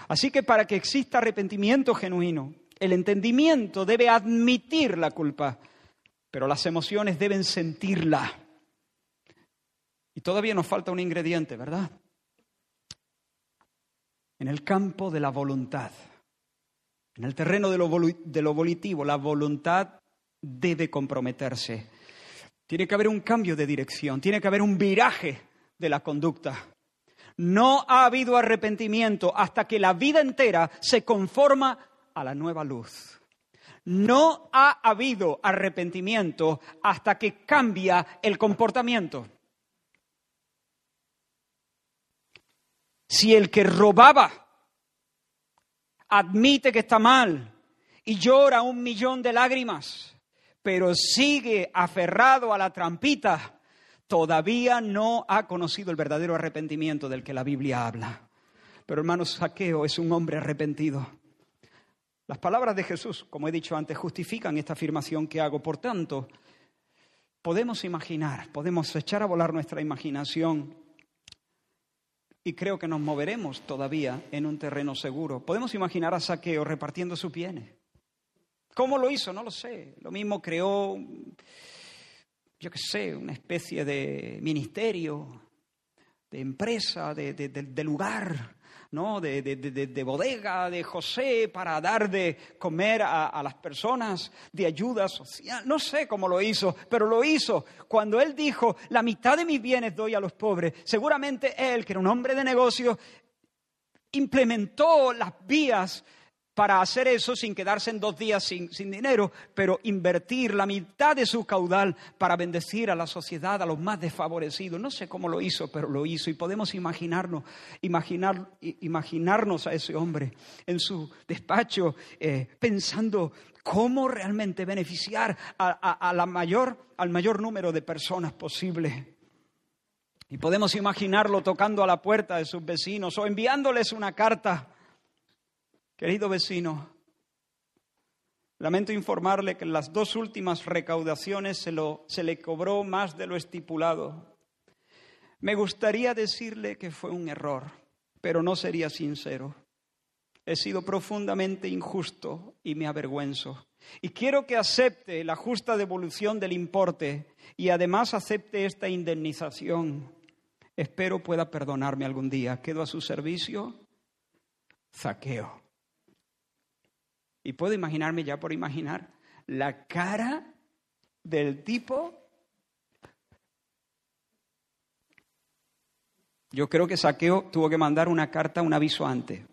Así que para que exista arrepentimiento genuino, el entendimiento debe admitir la culpa, pero las emociones deben sentirla. Y todavía nos falta un ingrediente, ¿verdad? En el campo de la voluntad, en el terreno de lo, de volitivo, la voluntad debe comprometerse. Tiene que haber un cambio de dirección, tiene que haber un viraje de la conducta. No ha habido arrepentimiento hasta que la vida entera se conforma a la nueva luz. No ha habido arrepentimiento hasta que cambia el comportamiento. Si el que robaba admite que está mal y llora un millón de lágrimas, pero sigue aferrado a la trampita, todavía no ha conocido el verdadero arrepentimiento del que la Biblia habla. Pero hermano, Saqueo es un hombre arrepentido. Las palabras de Jesús, como he dicho antes, justifican esta afirmación que hago. Por tanto, podemos imaginar, podemos echar a volar nuestra imaginación y creo que nos moveremos todavía en un terreno seguro. Podemos imaginar a Saqueo repartiendo sus bienes. ¿Cómo lo hizo? No lo sé. Lo mismo creó, yo qué sé, una especie de ministerio, de empresa, de, de lugar ¿no? de, de, bodega de José para dar de comer a, las personas, de ayuda social. No sé cómo lo hizo, pero lo hizo. Cuando él dijo, la mitad de mis bienes doy a los pobres, seguramente él, que era un hombre de negocios, implementó las vías para hacer eso sin quedarse en dos días sin, dinero, pero invertir la mitad de su caudal para bendecir a la sociedad, a los más desfavorecidos. No sé cómo lo hizo, pero lo hizo. Y podemos imaginarnos, imaginar, imaginarnos a ese hombre en su despacho eh, pensando cómo realmente beneficiar a, la mayor, al mayor número de personas posible. Y podemos imaginarlo tocando a la puerta de sus vecinos o enviándoles una carta Querido vecino, lamento informarle que en las dos últimas recaudaciones se, le cobró más de lo estipulado. Me gustaría decirle que fue un error, pero no sería sincero. He sido profundamente injusto y me avergüenzo. Y quiero que acepte la justa devolución del importe y además acepte esta indemnización. Espero pueda perdonarme algún día. Quedo a su servicio. Zaqueo. Y puedo imaginarme ya por imaginar la cara del tipo. Yo creo que Saqueo tuvo que mandar una carta, un aviso antes.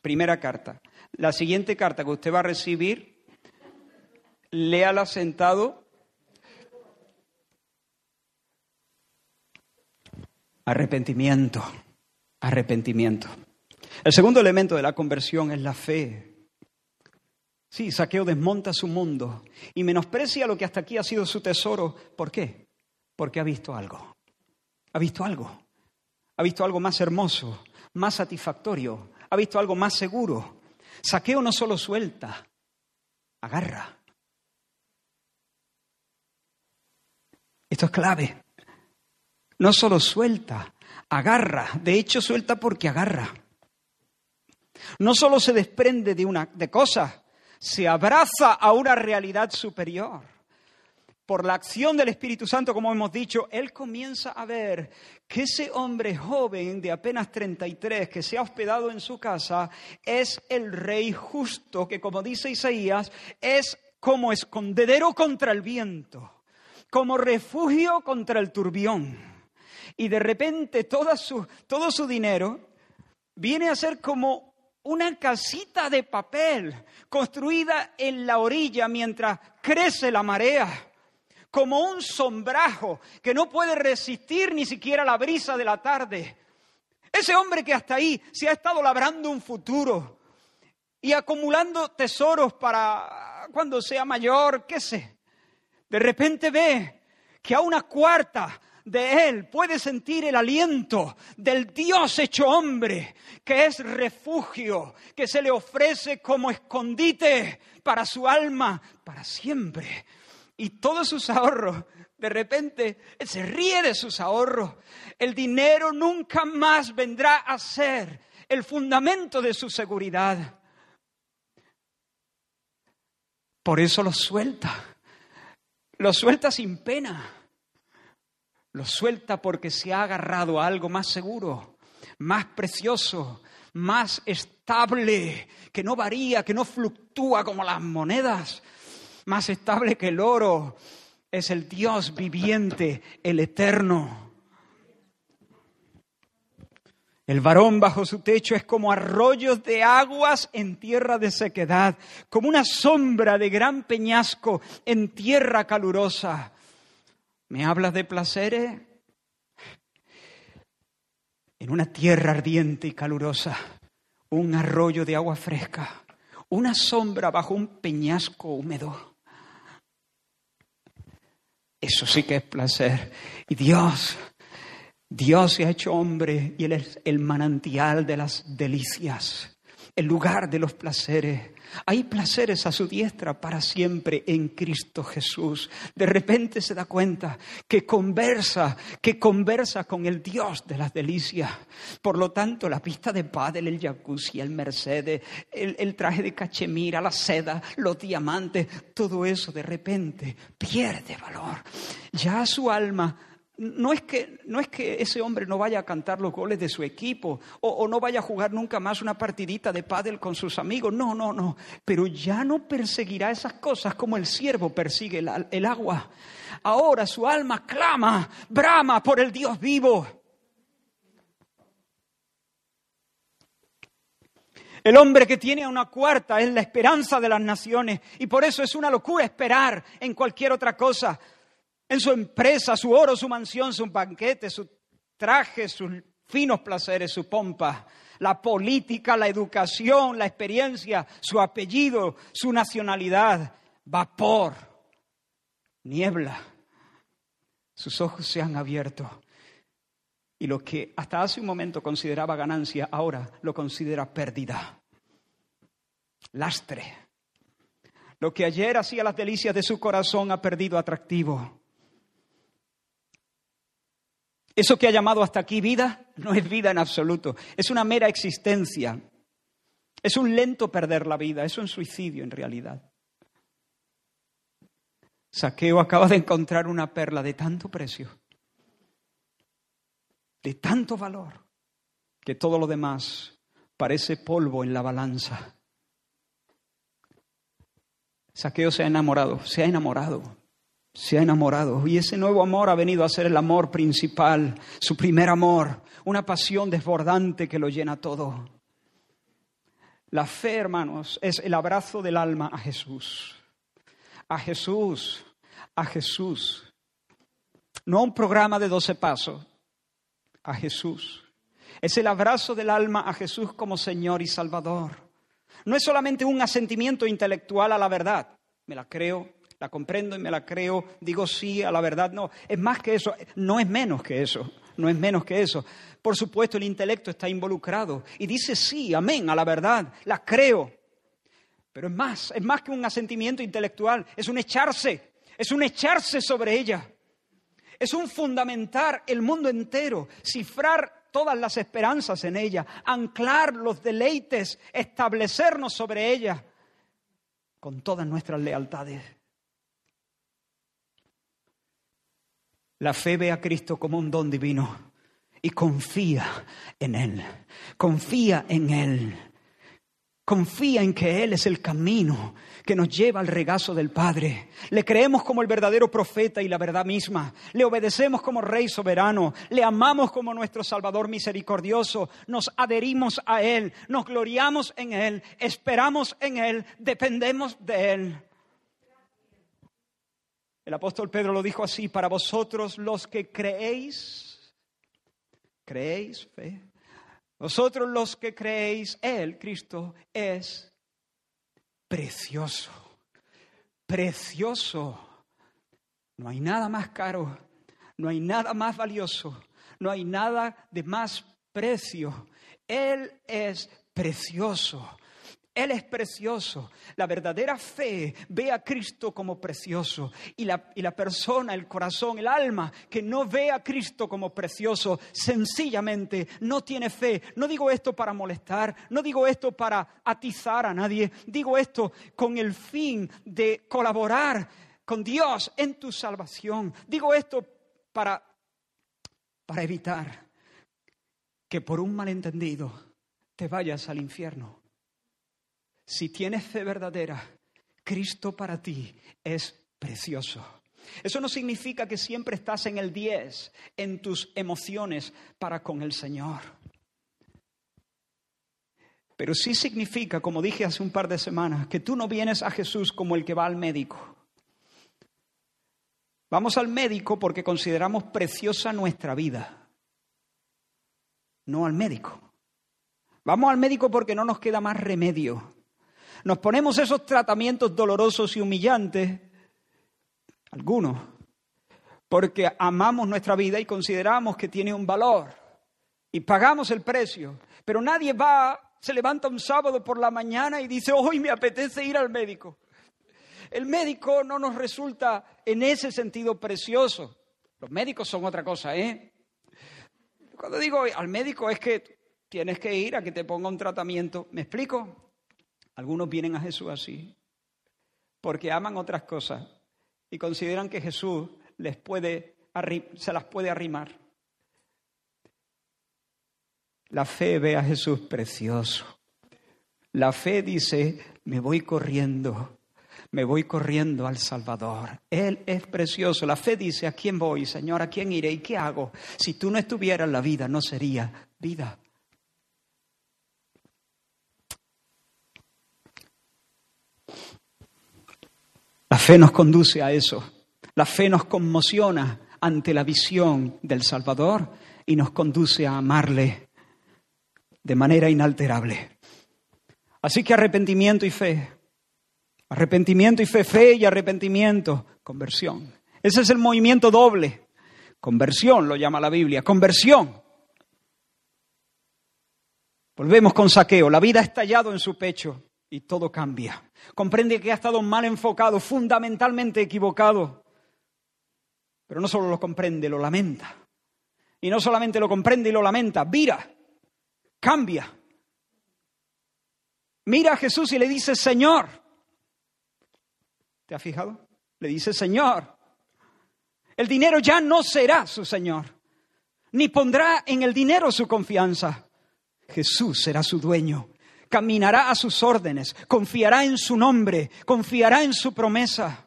Primera carta. La siguiente carta que usted va a recibir, léala sentado. Arrepentimiento. Arrepentimiento. El segundo elemento de la conversión es la fe. Sí, Saqueo desmonta su mundo y menosprecia lo que hasta aquí ha sido su tesoro. ¿Por qué? Porque ha visto algo. Ha visto algo. Ha visto algo más hermoso, más satisfactorio. Ha visto algo más seguro. Saqueo no solo suelta, agarra. Esto es clave. No solo suelta, agarra. De hecho, suelta porque agarra. No solo se desprende de, una, de cosas, se abraza a una realidad superior. Por la acción del Espíritu Santo, como hemos dicho, él comienza a ver que ese hombre joven de apenas 33 que se ha hospedado en su casa es el rey justo, que como dice Isaías, es como escondedero contra el viento, como refugio contra el turbión. Y de repente su, todo su dinero viene a ser como una casita de papel construida en la orilla mientras crece la marea, como un sombrajo que no puede resistir ni siquiera la brisa de la tarde. Ese hombre que hasta ahí se ha estado labrando un futuro y acumulando tesoros para cuando sea mayor, qué sé, de repente ve que a una cuarta de Él puede sentir el aliento del Dios hecho hombre, que es refugio, que se le ofrece como escondite para su alma para siempre. Y todos sus ahorros, de repente, Él se ríe de sus ahorros. El dinero nunca más vendrá a ser el fundamento de su seguridad. Por eso lo suelta. Lo suelta sin pena lo suelta porque se ha agarrado a algo más seguro, más precioso, más estable, que no varía, que no fluctúa como las monedas, más estable que el oro. Es el Dios viviente, el eterno. El varón bajo su techo es como arroyos de aguas en tierra de sequedad, como una sombra de gran peñasco en tierra calurosa. ¿Me hablas de placeres? En una tierra ardiente y calurosa, un arroyo de agua fresca, una sombra bajo un peñasco húmedo. Eso sí que es placer. Y Dios, Dios se ha hecho hombre y Él es el manantial de las delicias, el lugar de los placeres. Hay placeres a su diestra para siempre en Cristo Jesús. De repente se da cuenta que conversa, que conversa con el Dios de las delicias. Por lo tanto, la pista de pádel, el jacuzzi, el Mercedes, el, el traje de cachemira, la seda, los diamantes, todo eso de repente pierde valor. Ya su alma no es, que, no es que ese hombre no vaya a cantar los goles de su equipo o, no vaya a jugar nunca más una partidita de pádel con sus amigos. No, no, no. Pero ya no perseguirá esas cosas como el siervo persigue el, el agua. Ahora su alma clama, brama por el Dios vivo. El hombre que tiene una cuarta es la esperanza de las naciones y por eso es una locura esperar en cualquier otra cosa en su empresa, su oro, su mansión, su banquete, su traje, sus finos placeres, su pompa, la política, la educación, la experiencia, su apellido, su nacionalidad, vapor, niebla. Sus ojos se han abierto y lo que hasta hace un momento consideraba ganancia, ahora lo considera pérdida, lastre. Lo que ayer hacía las delicias de su corazón ha perdido atractivo. Eso que ha llamado hasta aquí vida no es vida en absoluto, es una mera existencia. Es un lento perder la vida, es un suicidio en realidad. Saqueo acaba de encontrar una perla de tanto precio, de tanto valor, que todo lo demás parece polvo en la balanza. Saqueo se ha enamorado, se ha enamorado se ha enamorado y ese nuevo amor ha venido a ser el amor principal, su primer amor, una pasión desbordante que lo llena todo. La fe, hermanos, es el abrazo del alma a Jesús. A Jesús, a Jesús. No un programa de doce pasos, a Jesús. Es el abrazo del alma a Jesús como Señor y Salvador. No es solamente un asentimiento intelectual a la verdad. Me la creo, la comprendo y me la creo, digo sí a la verdad. No, es más que eso, no es menos que eso, no es menos que eso. Por supuesto, el intelecto está involucrado y dice sí, amén, a la verdad, la creo. Pero es más, es más que un asentimiento intelectual, es un echarse, es un echarse sobre ella. Es un fundamentar el mundo entero, cifrar todas las esperanzas en ella, anclar los deleites, establecernos sobre ella con todas nuestras lealtades. La fe ve a Cristo como un don divino y confía en Él. Confía en Él. Confía en que Él es el camino que nos lleva al regazo del Padre. Le creemos como el verdadero profeta y la verdad misma. Le obedecemos como Rey soberano. Le amamos como nuestro Salvador misericordioso. Nos adherimos a Él. Nos gloriamos en Él. Esperamos en Él. Dependemos de Él. El apóstol Pedro lo dijo así, para vosotros los que creéis, creéis fe, vosotros los que creéis, Él, Cristo, es precioso, precioso. No hay nada más caro, no hay nada más valioso, no hay nada de más precio. Él es precioso. Él es precioso. La verdadera fe ve a Cristo como precioso. Y la, y la, persona, el corazón, el alma que no ve a Cristo como precioso, sencillamente no tiene fe. No digo esto para molestar, no digo esto para atizar a nadie. Digo esto con el fin de colaborar con Dios en tu salvación. Digo esto para, para evitar que por un malentendido te vayas al infierno si tienes fe verdadera, Cristo para ti es precioso. Eso no significa que siempre estás en el 10 en tus emociones para con el Señor. Pero sí significa, como dije hace un par de semanas, que tú no vienes a Jesús como el que va al médico. Vamos al médico porque consideramos preciosa nuestra vida, no al médico. Vamos al médico porque no nos queda más remedio. Nos ponemos esos tratamientos dolorosos y humillantes, algunos, porque amamos nuestra vida y consideramos que tiene un valor y pagamos el precio. Pero nadie va, se levanta un sábado por la mañana y dice, hoy me apetece ir al médico. El médico no nos resulta en ese sentido precioso. Los médicos son otra cosa, ¿eh? Cuando digo al médico es que tienes que ir a que te ponga un tratamiento. ¿Me explico? Algunos vienen a Jesús así, porque aman otras cosas y consideran que Jesús les puede, se las puede arrimar. La fe ve a Jesús precioso. La fe dice, me voy corriendo, me voy corriendo al Salvador. Él es precioso. La fe dice, ¿a quién voy, Señor? ¿A quién iré? ¿Y qué hago? Si tú no estuvieras, la vida no sería vida. La fe nos conduce a eso. La fe nos conmociona ante la visión del Salvador y nos conduce a amarle de manera inalterable. Así que arrepentimiento y fe. Arrepentimiento y fe, fe y arrepentimiento, conversión. Ese es el movimiento doble. Conversión lo llama la Biblia, conversión. Volvemos con saqueo. La vida ha estallado en su pecho y todo cambia. Comprende que ha estado mal enfocado, fundamentalmente equivocado. Pero no solo lo comprende, lo lamenta. Y no solamente lo comprende y lo lamenta, vira, cambia. Mira a Jesús y le dice, Señor. ¿Te has fijado? Le dice, Señor. El dinero ya no será su Señor, ni pondrá en el dinero su confianza. Jesús será su dueño caminará a sus órdenes, confiará en su nombre, confiará en su promesa.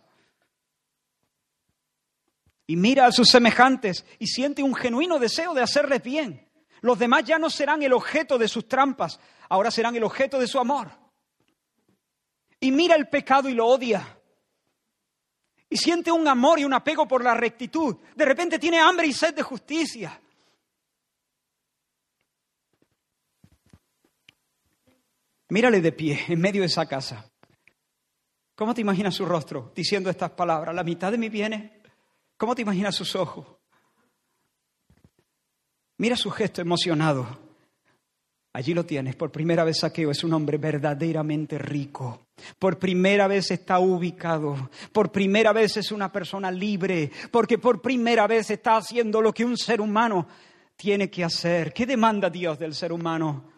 y mira a sus semejantes y siente un genuino deseo de hacerles bien. Los demás ya no serán el objeto de sus trampas, ahora serán el objeto de su amor. Y mira el pecado y lo odia. Y siente un amor y un apego por la rectitud. De repente tiene hambre y sed de justicia. Mírale de pie en medio de esa casa. ¿Cómo te imaginas su rostro diciendo estas palabras? La mitad de mi bienes. ¿Cómo te imaginas sus ojos? Mira su gesto emocionado. Allí lo tienes. Por primera vez Saqueo es un hombre verdaderamente rico. Por primera vez está ubicado. Por primera vez es una persona libre. Porque por primera vez está haciendo lo que un ser humano tiene que hacer. ¿Qué demanda Dios del ser humano?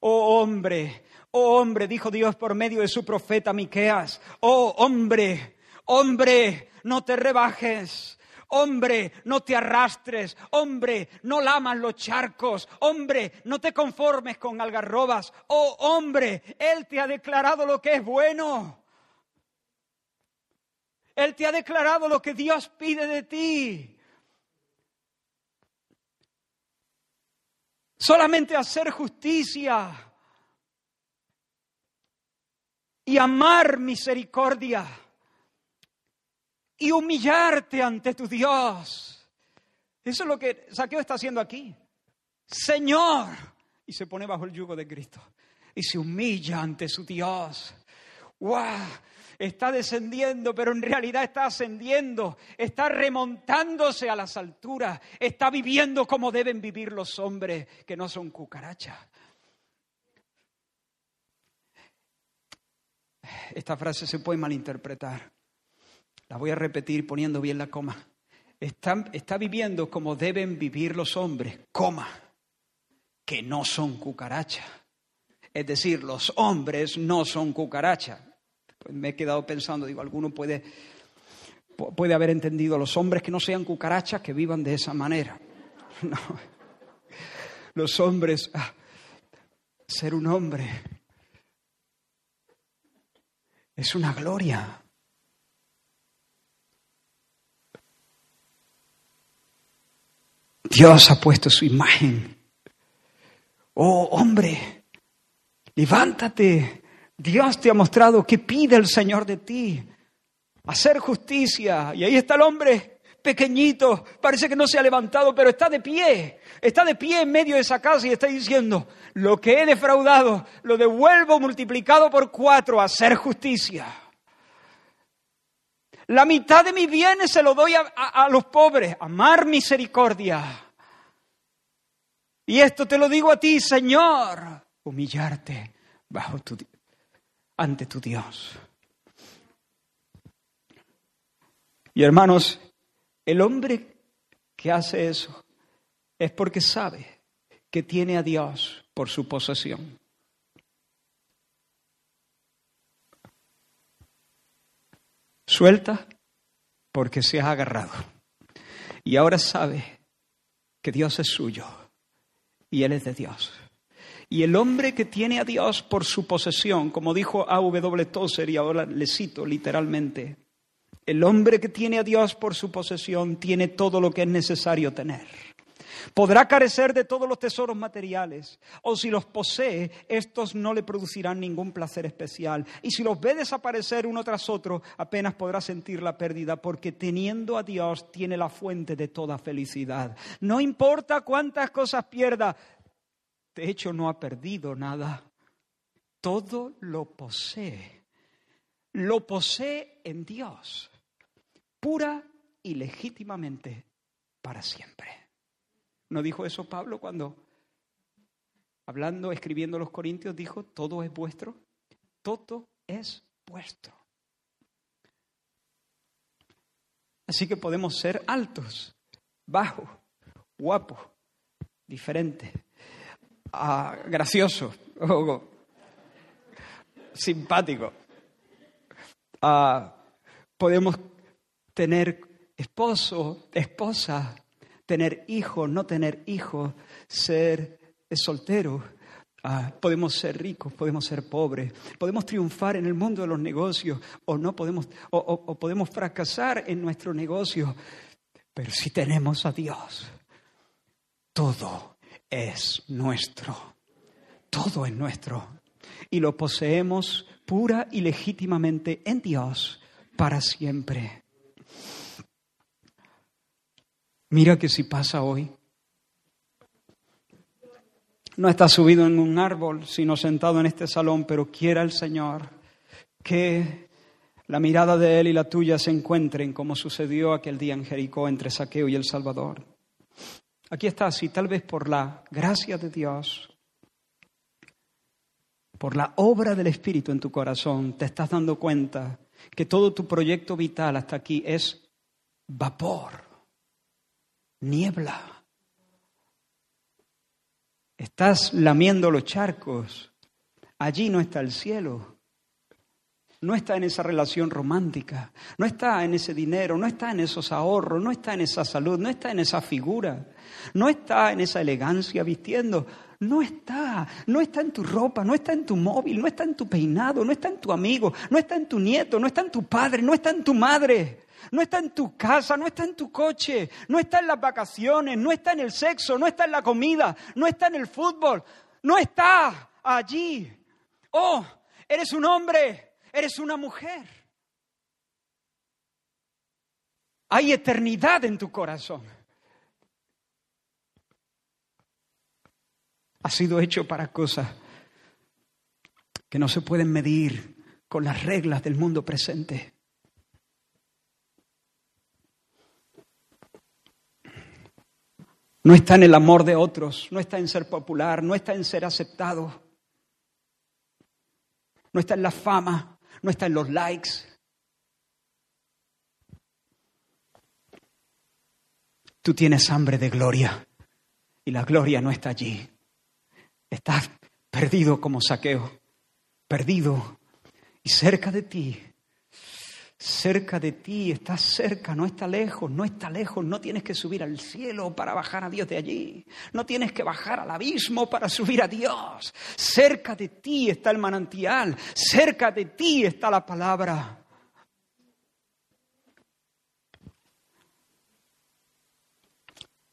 Oh hombre, oh hombre, dijo Dios por medio de su profeta Miqueas. Oh hombre, hombre, no te rebajes. Hombre, no te arrastres. Hombre, no lamas los charcos. Hombre, no te conformes con algarrobas. Oh, hombre, Él te ha declarado lo que es bueno. Él te ha declarado lo que Dios pide de ti. Solamente hacer justicia y amar misericordia y humillarte ante tu Dios. Eso es lo que Saqueo está haciendo aquí. Señor. Y se pone bajo el yugo de Cristo. Y se humilla ante su Dios. ¡Wow! Está descendiendo, pero en realidad está ascendiendo. Está remontándose a las alturas. Está viviendo como deben vivir los hombres que no son cucarachas. Esta frase se puede malinterpretar. La voy a repetir poniendo bien la coma. Está, viviendo como deben vivir los hombres, coma, que no son cucarachas. Es decir, los hombres no son cucarachas. Pues me he quedado pensando, digo, alguno puede, puede haber entendido los hombres que no sean cucarachas, que vivan de esa manera. No. Los hombres, ah, ser un hombre es una gloria. Dios ha puesto su imagen. Oh hombre, levántate. Dios te ha mostrado que pide el Señor de ti. Hacer justicia. Y ahí está el hombre pequeñito, parece que no se ha levantado, pero está de pie, está de pie en medio de esa casa y está diciendo, lo que he defraudado lo devuelvo multiplicado por cuatro, hacer justicia. La mitad de mis bienes se lo doy a, los pobres, amar misericordia. Y esto te lo digo a ti, Señor, humillarte bajo tu, ante tu Dios. Y hermanos, el hombre que hace eso es porque sabe que tiene a Dios por su posesión. Suelta porque se ha agarrado. Y ahora sabe que Dios es suyo y Él es de Dios. Y el hombre que tiene a Dios por su posesión, como dijo A.W. Tozer, y ahora le cito literalmente, el hombre que tiene a Dios por su posesión tiene todo lo que es necesario tener. Podrá carecer de todos los tesoros materiales, o si los posee, estos no le producirán ningún placer especial. Y si los ve desaparecer uno tras otro, apenas podrá sentir la pérdida, porque teniendo a Dios tiene la fuente de toda felicidad. No importa cuántas cosas pierda, de hecho no ha perdido nada. Todo lo posee. Lo posee en Dios, pura y legítimamente para siempre. ¿No dijo eso Pablo cuando, hablando, escribiendo a los Corintios, dijo, todo es vuestro? Todo es vuestro. Así que podemos ser altos, bajos, guapos, diferentes, ah, graciosos, simpáticos. Ah, podemos tener esposo, esposa, tener hijos, no tener hijos, ser soltero. Ah, podemos ser ricos, podemos ser pobres, podemos triunfar en el mundo de los negocios o no podemos o podemos fracasar en nuestro negocio. Pero si tenemos a Dios, todo es nuestro. Todo es nuestro. Y lo poseemos pura y legítimamente en Dios para siempre. Mira que si pasa hoy, no está subido en un árbol, sino sentado en este salón, pero quiera el Señor que la mirada de Él y la tuya se encuentren como sucedió aquel día en Jericó entre Saqueo y el Salvador. Aquí estás y tal vez por la gracia de Dios, por la obra del Espíritu en tu corazón, te estás dando cuenta que todo tu proyecto vital hasta aquí es vapor, niebla. Estás lamiendo los charcos. Allí no está el cielo. No está en esa relación romántica. No está en ese dinero. No está en esos ahorros. No está en esa salud. No está en esa figura. No está en esa elegancia vistiendo. No está. No está en tu ropa. No está en tu móvil. No está en tu peinado. No está en tu amigo. No está en tu nieto. No está en tu padre. No está en tu madre no está en tu casa, no está en tu coche, no está en las vacaciones, no está en el sexo, no está en la comida, no está en el fútbol, no está allí. Oh, eres un hombre, eres una mujer. Hay eternidad en tu corazón. Ha sido hecho para cosas que no se pueden medir con las reglas del mundo presente. No está en el amor de otros, no está en ser popular, no está en ser aceptado, no está en la fama, no está en los likes. Tú tienes hambre de gloria y la gloria no está allí. Estás perdido como saqueo, perdido y cerca de ti cerca de ti, está cerca, no está lejos, no está lejos, no tienes que subir al cielo para bajar a Dios de allí, no tienes que bajar al abismo para subir a Dios, cerca de ti está el manantial, cerca de ti está la palabra.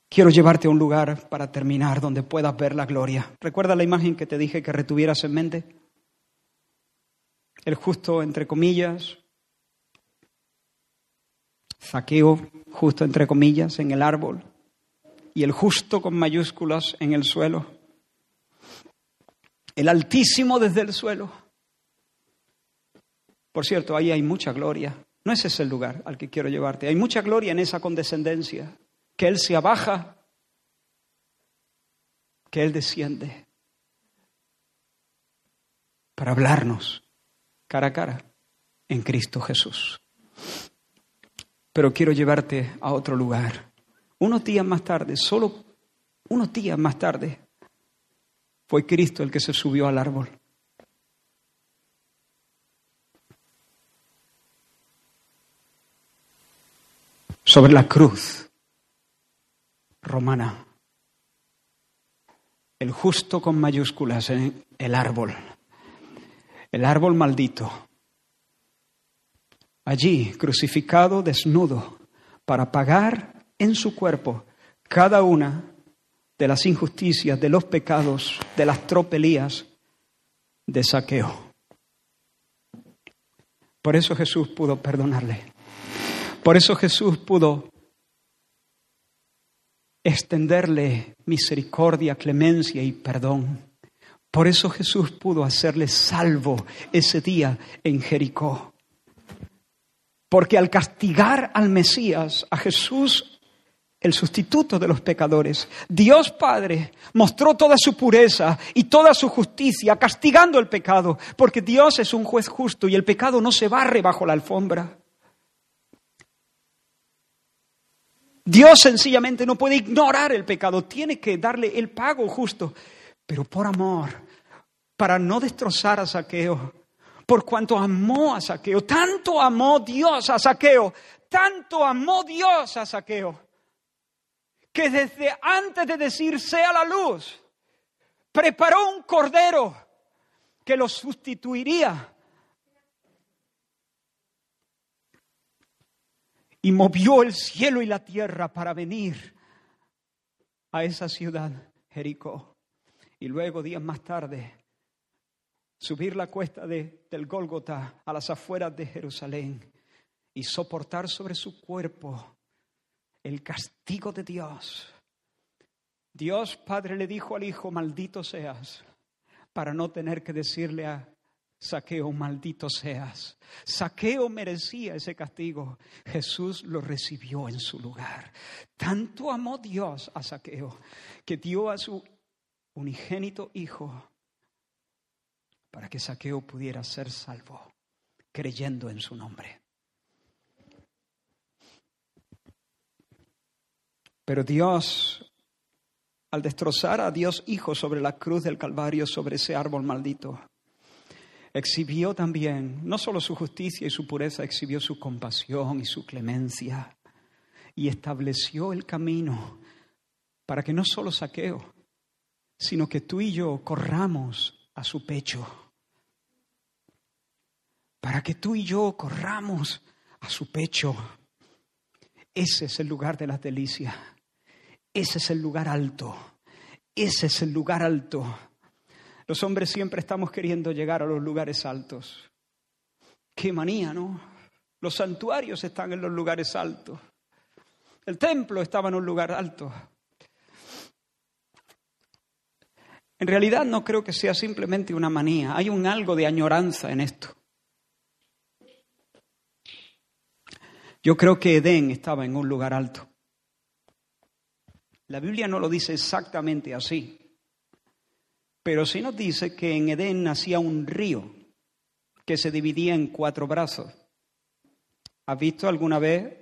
Quiero llevarte a un lugar para terminar donde puedas ver la gloria. ¿Recuerda la imagen que te dije que retuvieras en mente? El justo, entre comillas, Zaqueo, justo entre comillas, en el árbol, y el justo con mayúsculas en el suelo. El altísimo desde el suelo. Por cierto, ahí hay mucha gloria. No ese es el lugar al que quiero llevarte. Hay mucha gloria en esa condescendencia. Que Él se abaja, que Él desciende para hablarnos cara a cara en Cristo Jesús pero quiero llevarte a otro lugar. Unos días más tarde, solo unos días más tarde, fue Cristo el que se subió al árbol. Sobre la cruz romana, el justo con mayúsculas en el árbol, el árbol maldito allí crucificado desnudo para pagar en su cuerpo cada una de las injusticias, de los pecados, de las tropelías de saqueo. Por eso Jesús pudo perdonarle. Por eso Jesús pudo extenderle misericordia, clemencia y perdón. Por eso Jesús pudo hacerle salvo ese día en Jericó. Porque al castigar al Mesías, a Jesús, el sustituto de los pecadores, Dios Padre mostró toda su pureza y toda su justicia, castigando el pecado, porque Dios es un juez justo y el pecado no se barre bajo la alfombra. Dios sencillamente no puede ignorar el pecado, tiene que darle el pago justo, pero por amor, para no destrozar a Saqueo, por cuanto amó a Saqueo. Tanto amó Dios a Saqueo, tanto amó Dios a Saqueo, que desde antes de decir sea la luz, preparó un cordero que lo sustituiría. y movió el cielo y la tierra para venir a esa ciudad, Jericó. Y luego, días más tarde, subir la cuesta de, del Gólgota a las afueras de Jerusalén y soportar sobre su cuerpo el castigo de Dios. Dios Padre le dijo al Hijo, maldito seas, para no tener que decirle a Saqueo, maldito seas. Saqueo merecía ese castigo. Jesús lo recibió en su lugar. Tanto amó Dios a Saqueo que dio a su unigénito Hijo para que Saqueo pudiera ser salvo, creyendo en su nombre. Pero Dios, al destrozar a Dios Hijo sobre la cruz del Calvario, sobre ese árbol maldito, exhibió también no solo su justicia y su pureza, exhibió su compasión y su clemencia y estableció el camino para que no solo saqueo, sino que tú y yo corramos a su pecho, para que tú y yo corramos a su pecho. Ese es el lugar de las delicias, ese es el lugar alto, ese es el lugar alto los hombres siempre estamos queriendo llegar a los lugares altos. Qué manía, ¿no? Los santuarios están en los lugares altos. El templo estaba en un lugar alto. En realidad no creo que sea simplemente una manía, hay un algo de añoranza en esto. Yo creo que Edén estaba en un lugar alto. La Biblia no lo dice exactamente así, pero sí nos dice que en Edén nacía un río que se dividía en cuatro brazos. ¿Has visto alguna vez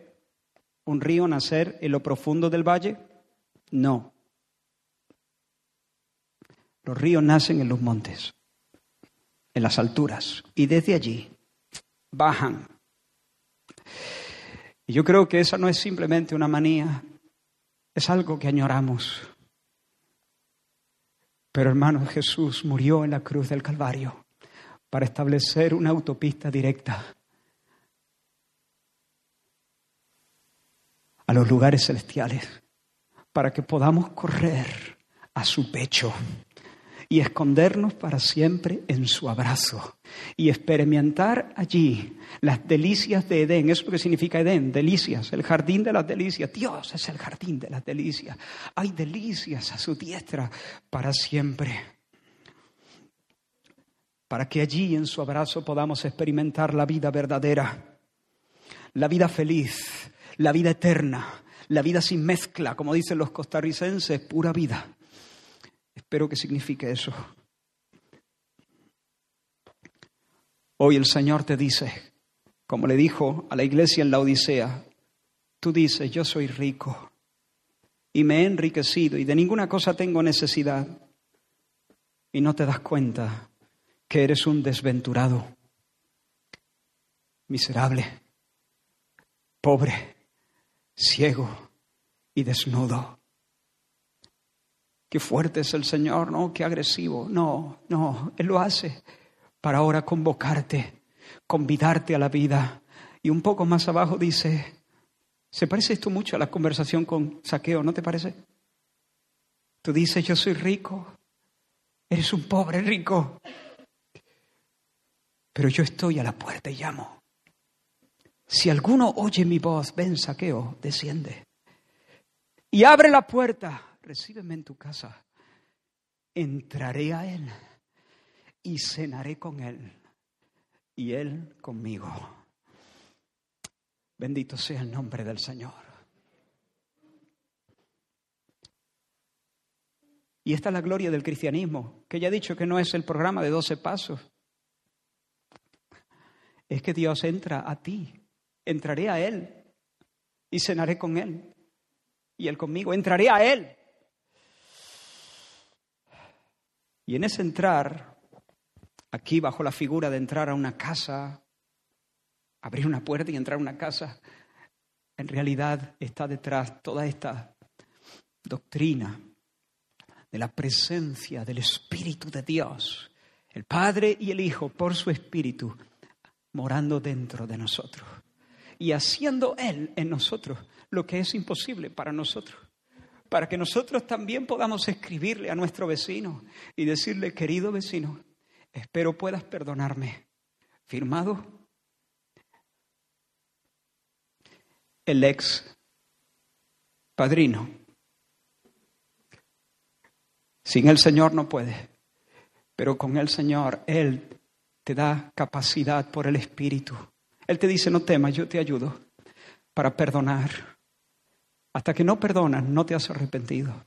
un río nacer en lo profundo del valle? No. Los ríos nacen en los montes, en las alturas, y desde allí bajan. Y yo creo que esa no es simplemente una manía, es algo que añoramos. Pero hermano, Jesús murió en la cruz del Calvario para establecer una autopista directa a los lugares celestiales, para que podamos correr a su pecho y escondernos para siempre en su abrazo y experimentar allí las delicias de Edén. Eso es lo que significa Edén, delicias, el jardín de las delicias. Dios es el jardín de las delicias. Hay delicias a su diestra para siempre. Para que allí en su abrazo podamos experimentar la vida verdadera, la vida feliz, la vida eterna, la vida sin mezcla, como dicen los costarricenses, pura vida. Espero que signifique eso. Hoy el Señor te dice, como le dijo a la iglesia en la Odisea, tú dices, yo soy rico y me he enriquecido y de ninguna cosa tengo necesidad y no te das cuenta que eres un desventurado, miserable, pobre, ciego y desnudo. Qué fuerte es el Señor, ¿no? Qué agresivo. No, no, Él lo hace para ahora convocarte, convidarte a la vida. Y un poco más abajo dice, se parece esto mucho a la conversación con Saqueo, ¿no te parece? Tú dices, yo soy rico, eres un pobre rico, pero yo estoy a la puerta y llamo. Si alguno oye mi voz, ven, Saqueo, desciende. Y abre la puerta recíbeme en tu casa, entraré a Él y cenaré con Él y Él conmigo. Bendito sea el nombre del Señor. Y esta es la gloria del cristianismo, que ya he dicho que no es el programa de 12 pasos. Es que Dios entra a ti, entraré a Él y cenaré con Él. Y Él conmigo, entraré a Él Y en ese entrar, aquí bajo la figura de entrar a una casa, abrir una puerta y entrar a una casa, en realidad está detrás toda esta doctrina de la presencia del Espíritu de Dios, el Padre y el Hijo por su Espíritu, morando dentro de nosotros. y haciendo Él en nosotros lo que es imposible para nosotros. Para que nosotros también podamos escribirle a nuestro vecino y decirle, querido vecino, espero puedas perdonarme. Firmado el ex padrino. Sin el Señor no puede, pero con el Señor Él te da capacidad por el Espíritu. Él te dice, no temas, yo te ayudo para perdonar. Hasta que no perdonas, no te has arrepentido.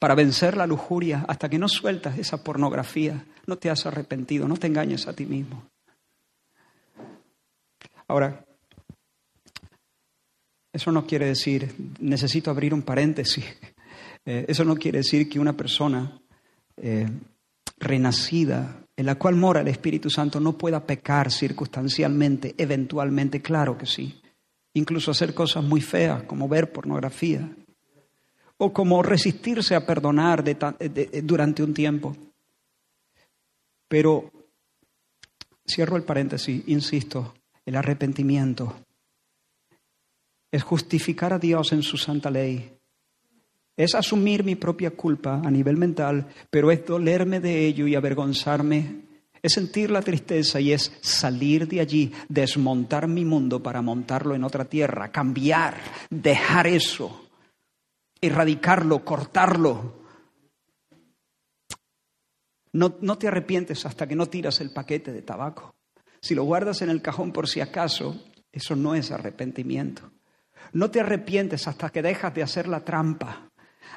Para vencer la lujuria, hasta que no sueltas esa pornografía, no te has arrepentido, no te engañes a ti mismo. Ahora, eso no quiere decir, necesito abrir un paréntesis, eh, eso no quiere decir que una persona eh, renacida en la cual mora el Espíritu Santo no pueda pecar circunstancialmente, eventualmente, claro que sí. Incluso hacer cosas muy feas como ver pornografía o como resistirse a perdonar durante un tiempo. Pero, cierro el paréntesis, insisto, el arrepentimiento es justificar a Dios en su santa ley es asumir mi propia culpa a nivel mental, pero es dolerme de ello y avergonzarme. Es sentir la tristeza y es salir de allí, desmontar mi mundo para montarlo en otra tierra, cambiar, dejar eso, erradicarlo, cortarlo. No, no te arrepientes hasta que no tiras el paquete de tabaco. Si lo guardas en el cajón por si acaso, eso no es arrepentimiento. No te arrepientes hasta que dejas de hacer la trampa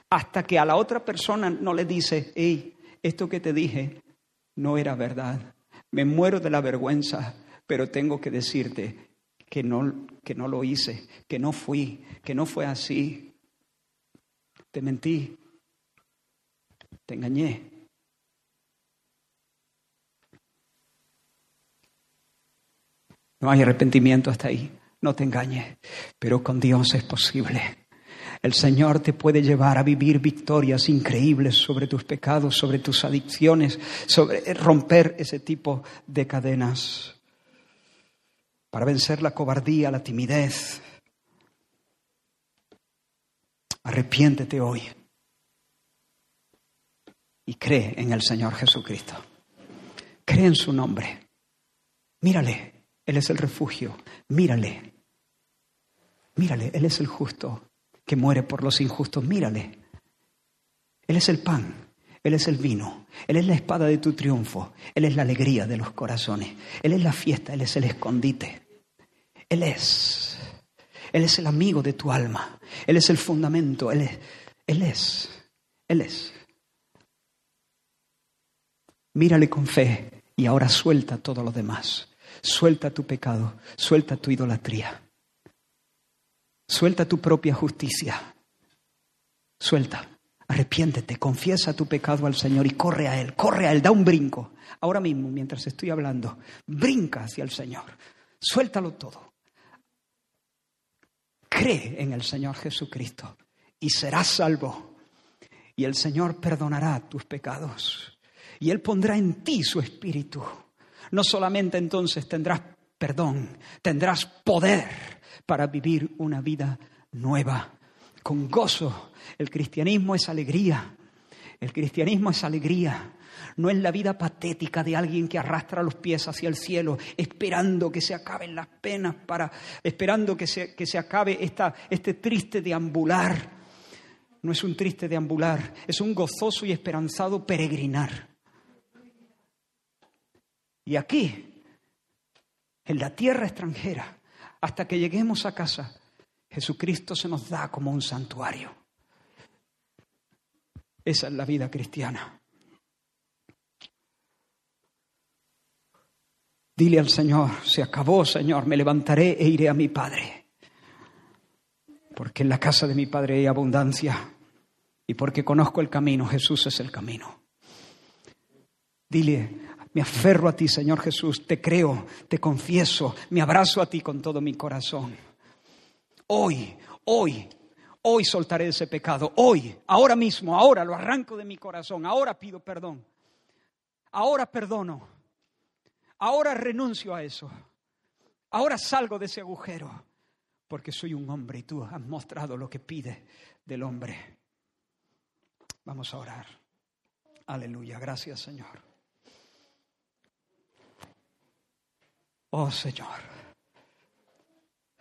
hasta que a la otra persona no le dice, hey, esto que te dije no era verdad. Me muero de la vergüenza, pero tengo que decirte que no, que no lo hice, que no fui, que no fue así. Te mentí, te engañé. No hay arrepentimiento hasta ahí, no te engañes, pero con Dios es posible. El Señor te puede llevar a vivir victorias increíbles sobre tus pecados, sobre tus adicciones, sobre romper ese tipo de cadenas. Para vencer la cobardía, la timidez. Arrepiéntete hoy y cree en el Señor Jesucristo. Cree en su nombre. Mírale, Él es el refugio. Mírale. Mírale, Él es el justo que muere por los injustos. Mírale. Él es el pan, Él es el vino, Él es la espada de tu triunfo, Él es la alegría de los corazones, Él es la fiesta, Él es el escondite. Él es. Él es el amigo de tu alma, Él es el fundamento, Él es. Él es. Él es. Mírale con fe y ahora suelta todo lo demás. Suelta tu pecado, suelta tu idolatría. Suelta tu propia justicia. Suelta. Arrepiéntete, confiesa tu pecado al Señor y corre a Él, corre a Él, da un brinco. Ahora mismo, mientras estoy hablando, brinca hacia el Señor. Suéltalo todo. Cree en el Señor Jesucristo y serás salvo. Y el Señor perdonará tus pecados. Y Él pondrá en ti su espíritu. No solamente entonces tendrás perdón, tendrás poder para vivir una vida nueva, con gozo. El cristianismo es alegría. El cristianismo es alegría. No es la vida patética de alguien que arrastra los pies hacia el cielo, esperando que se acaben las penas, para, esperando que se, que se acabe esta, este triste deambular. No es un triste deambular, es un gozoso y esperanzado peregrinar. Y aquí, en la tierra extranjera, hasta que lleguemos a casa, Jesucristo se nos da como un santuario. Esa es la vida cristiana. Dile al Señor, se acabó, Señor, me levantaré e iré a mi Padre. Porque en la casa de mi Padre hay abundancia y porque conozco el camino, Jesús es el camino. Dile, me aferro a ti, Señor Jesús, te creo, te confieso, me abrazo a ti con todo mi corazón. Hoy, hoy, hoy soltaré ese pecado, hoy, ahora mismo, ahora lo arranco de mi corazón, ahora pido perdón, ahora perdono, ahora renuncio a eso, Ahora salgo de ese agujero. Porque soy un hombre y tú has mostrado lo que pide del hombre. Vamos a orar. Aleluya, gracias Señor. Oh Señor,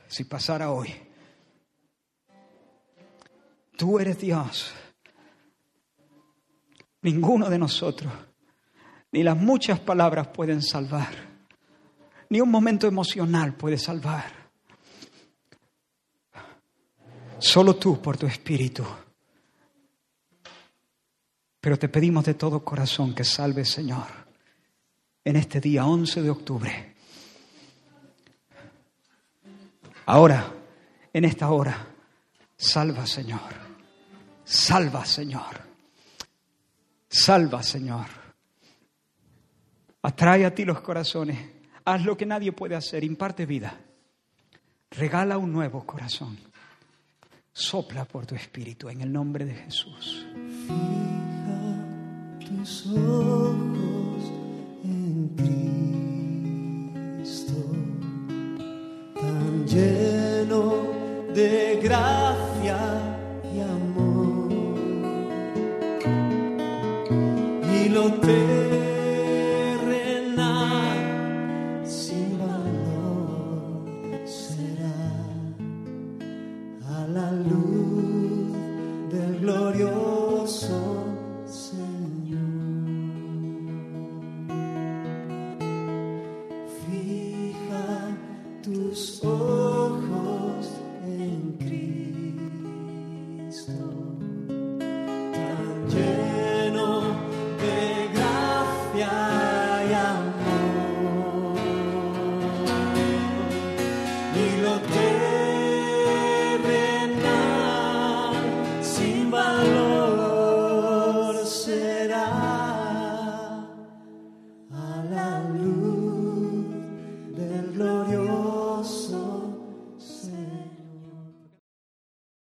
si pasara hoy, tú eres Dios, ninguno de nosotros, ni las muchas palabras pueden salvar, ni un momento emocional puede salvar. Solo tú por tu espíritu. Pero te pedimos de todo corazón que salves, Señor, en este día 11 de octubre. Ahora, en esta hora, salva, Señor. Salva, Señor. Salva, Señor. Atrae a ti los corazones. Haz lo que nadie puede hacer. Imparte vida. Regala un nuevo corazón. Sopla por tu espíritu en el nombre de Jesús. Fija tus ojos en Cristo, lleno de gracia y amor. Y lo terrenal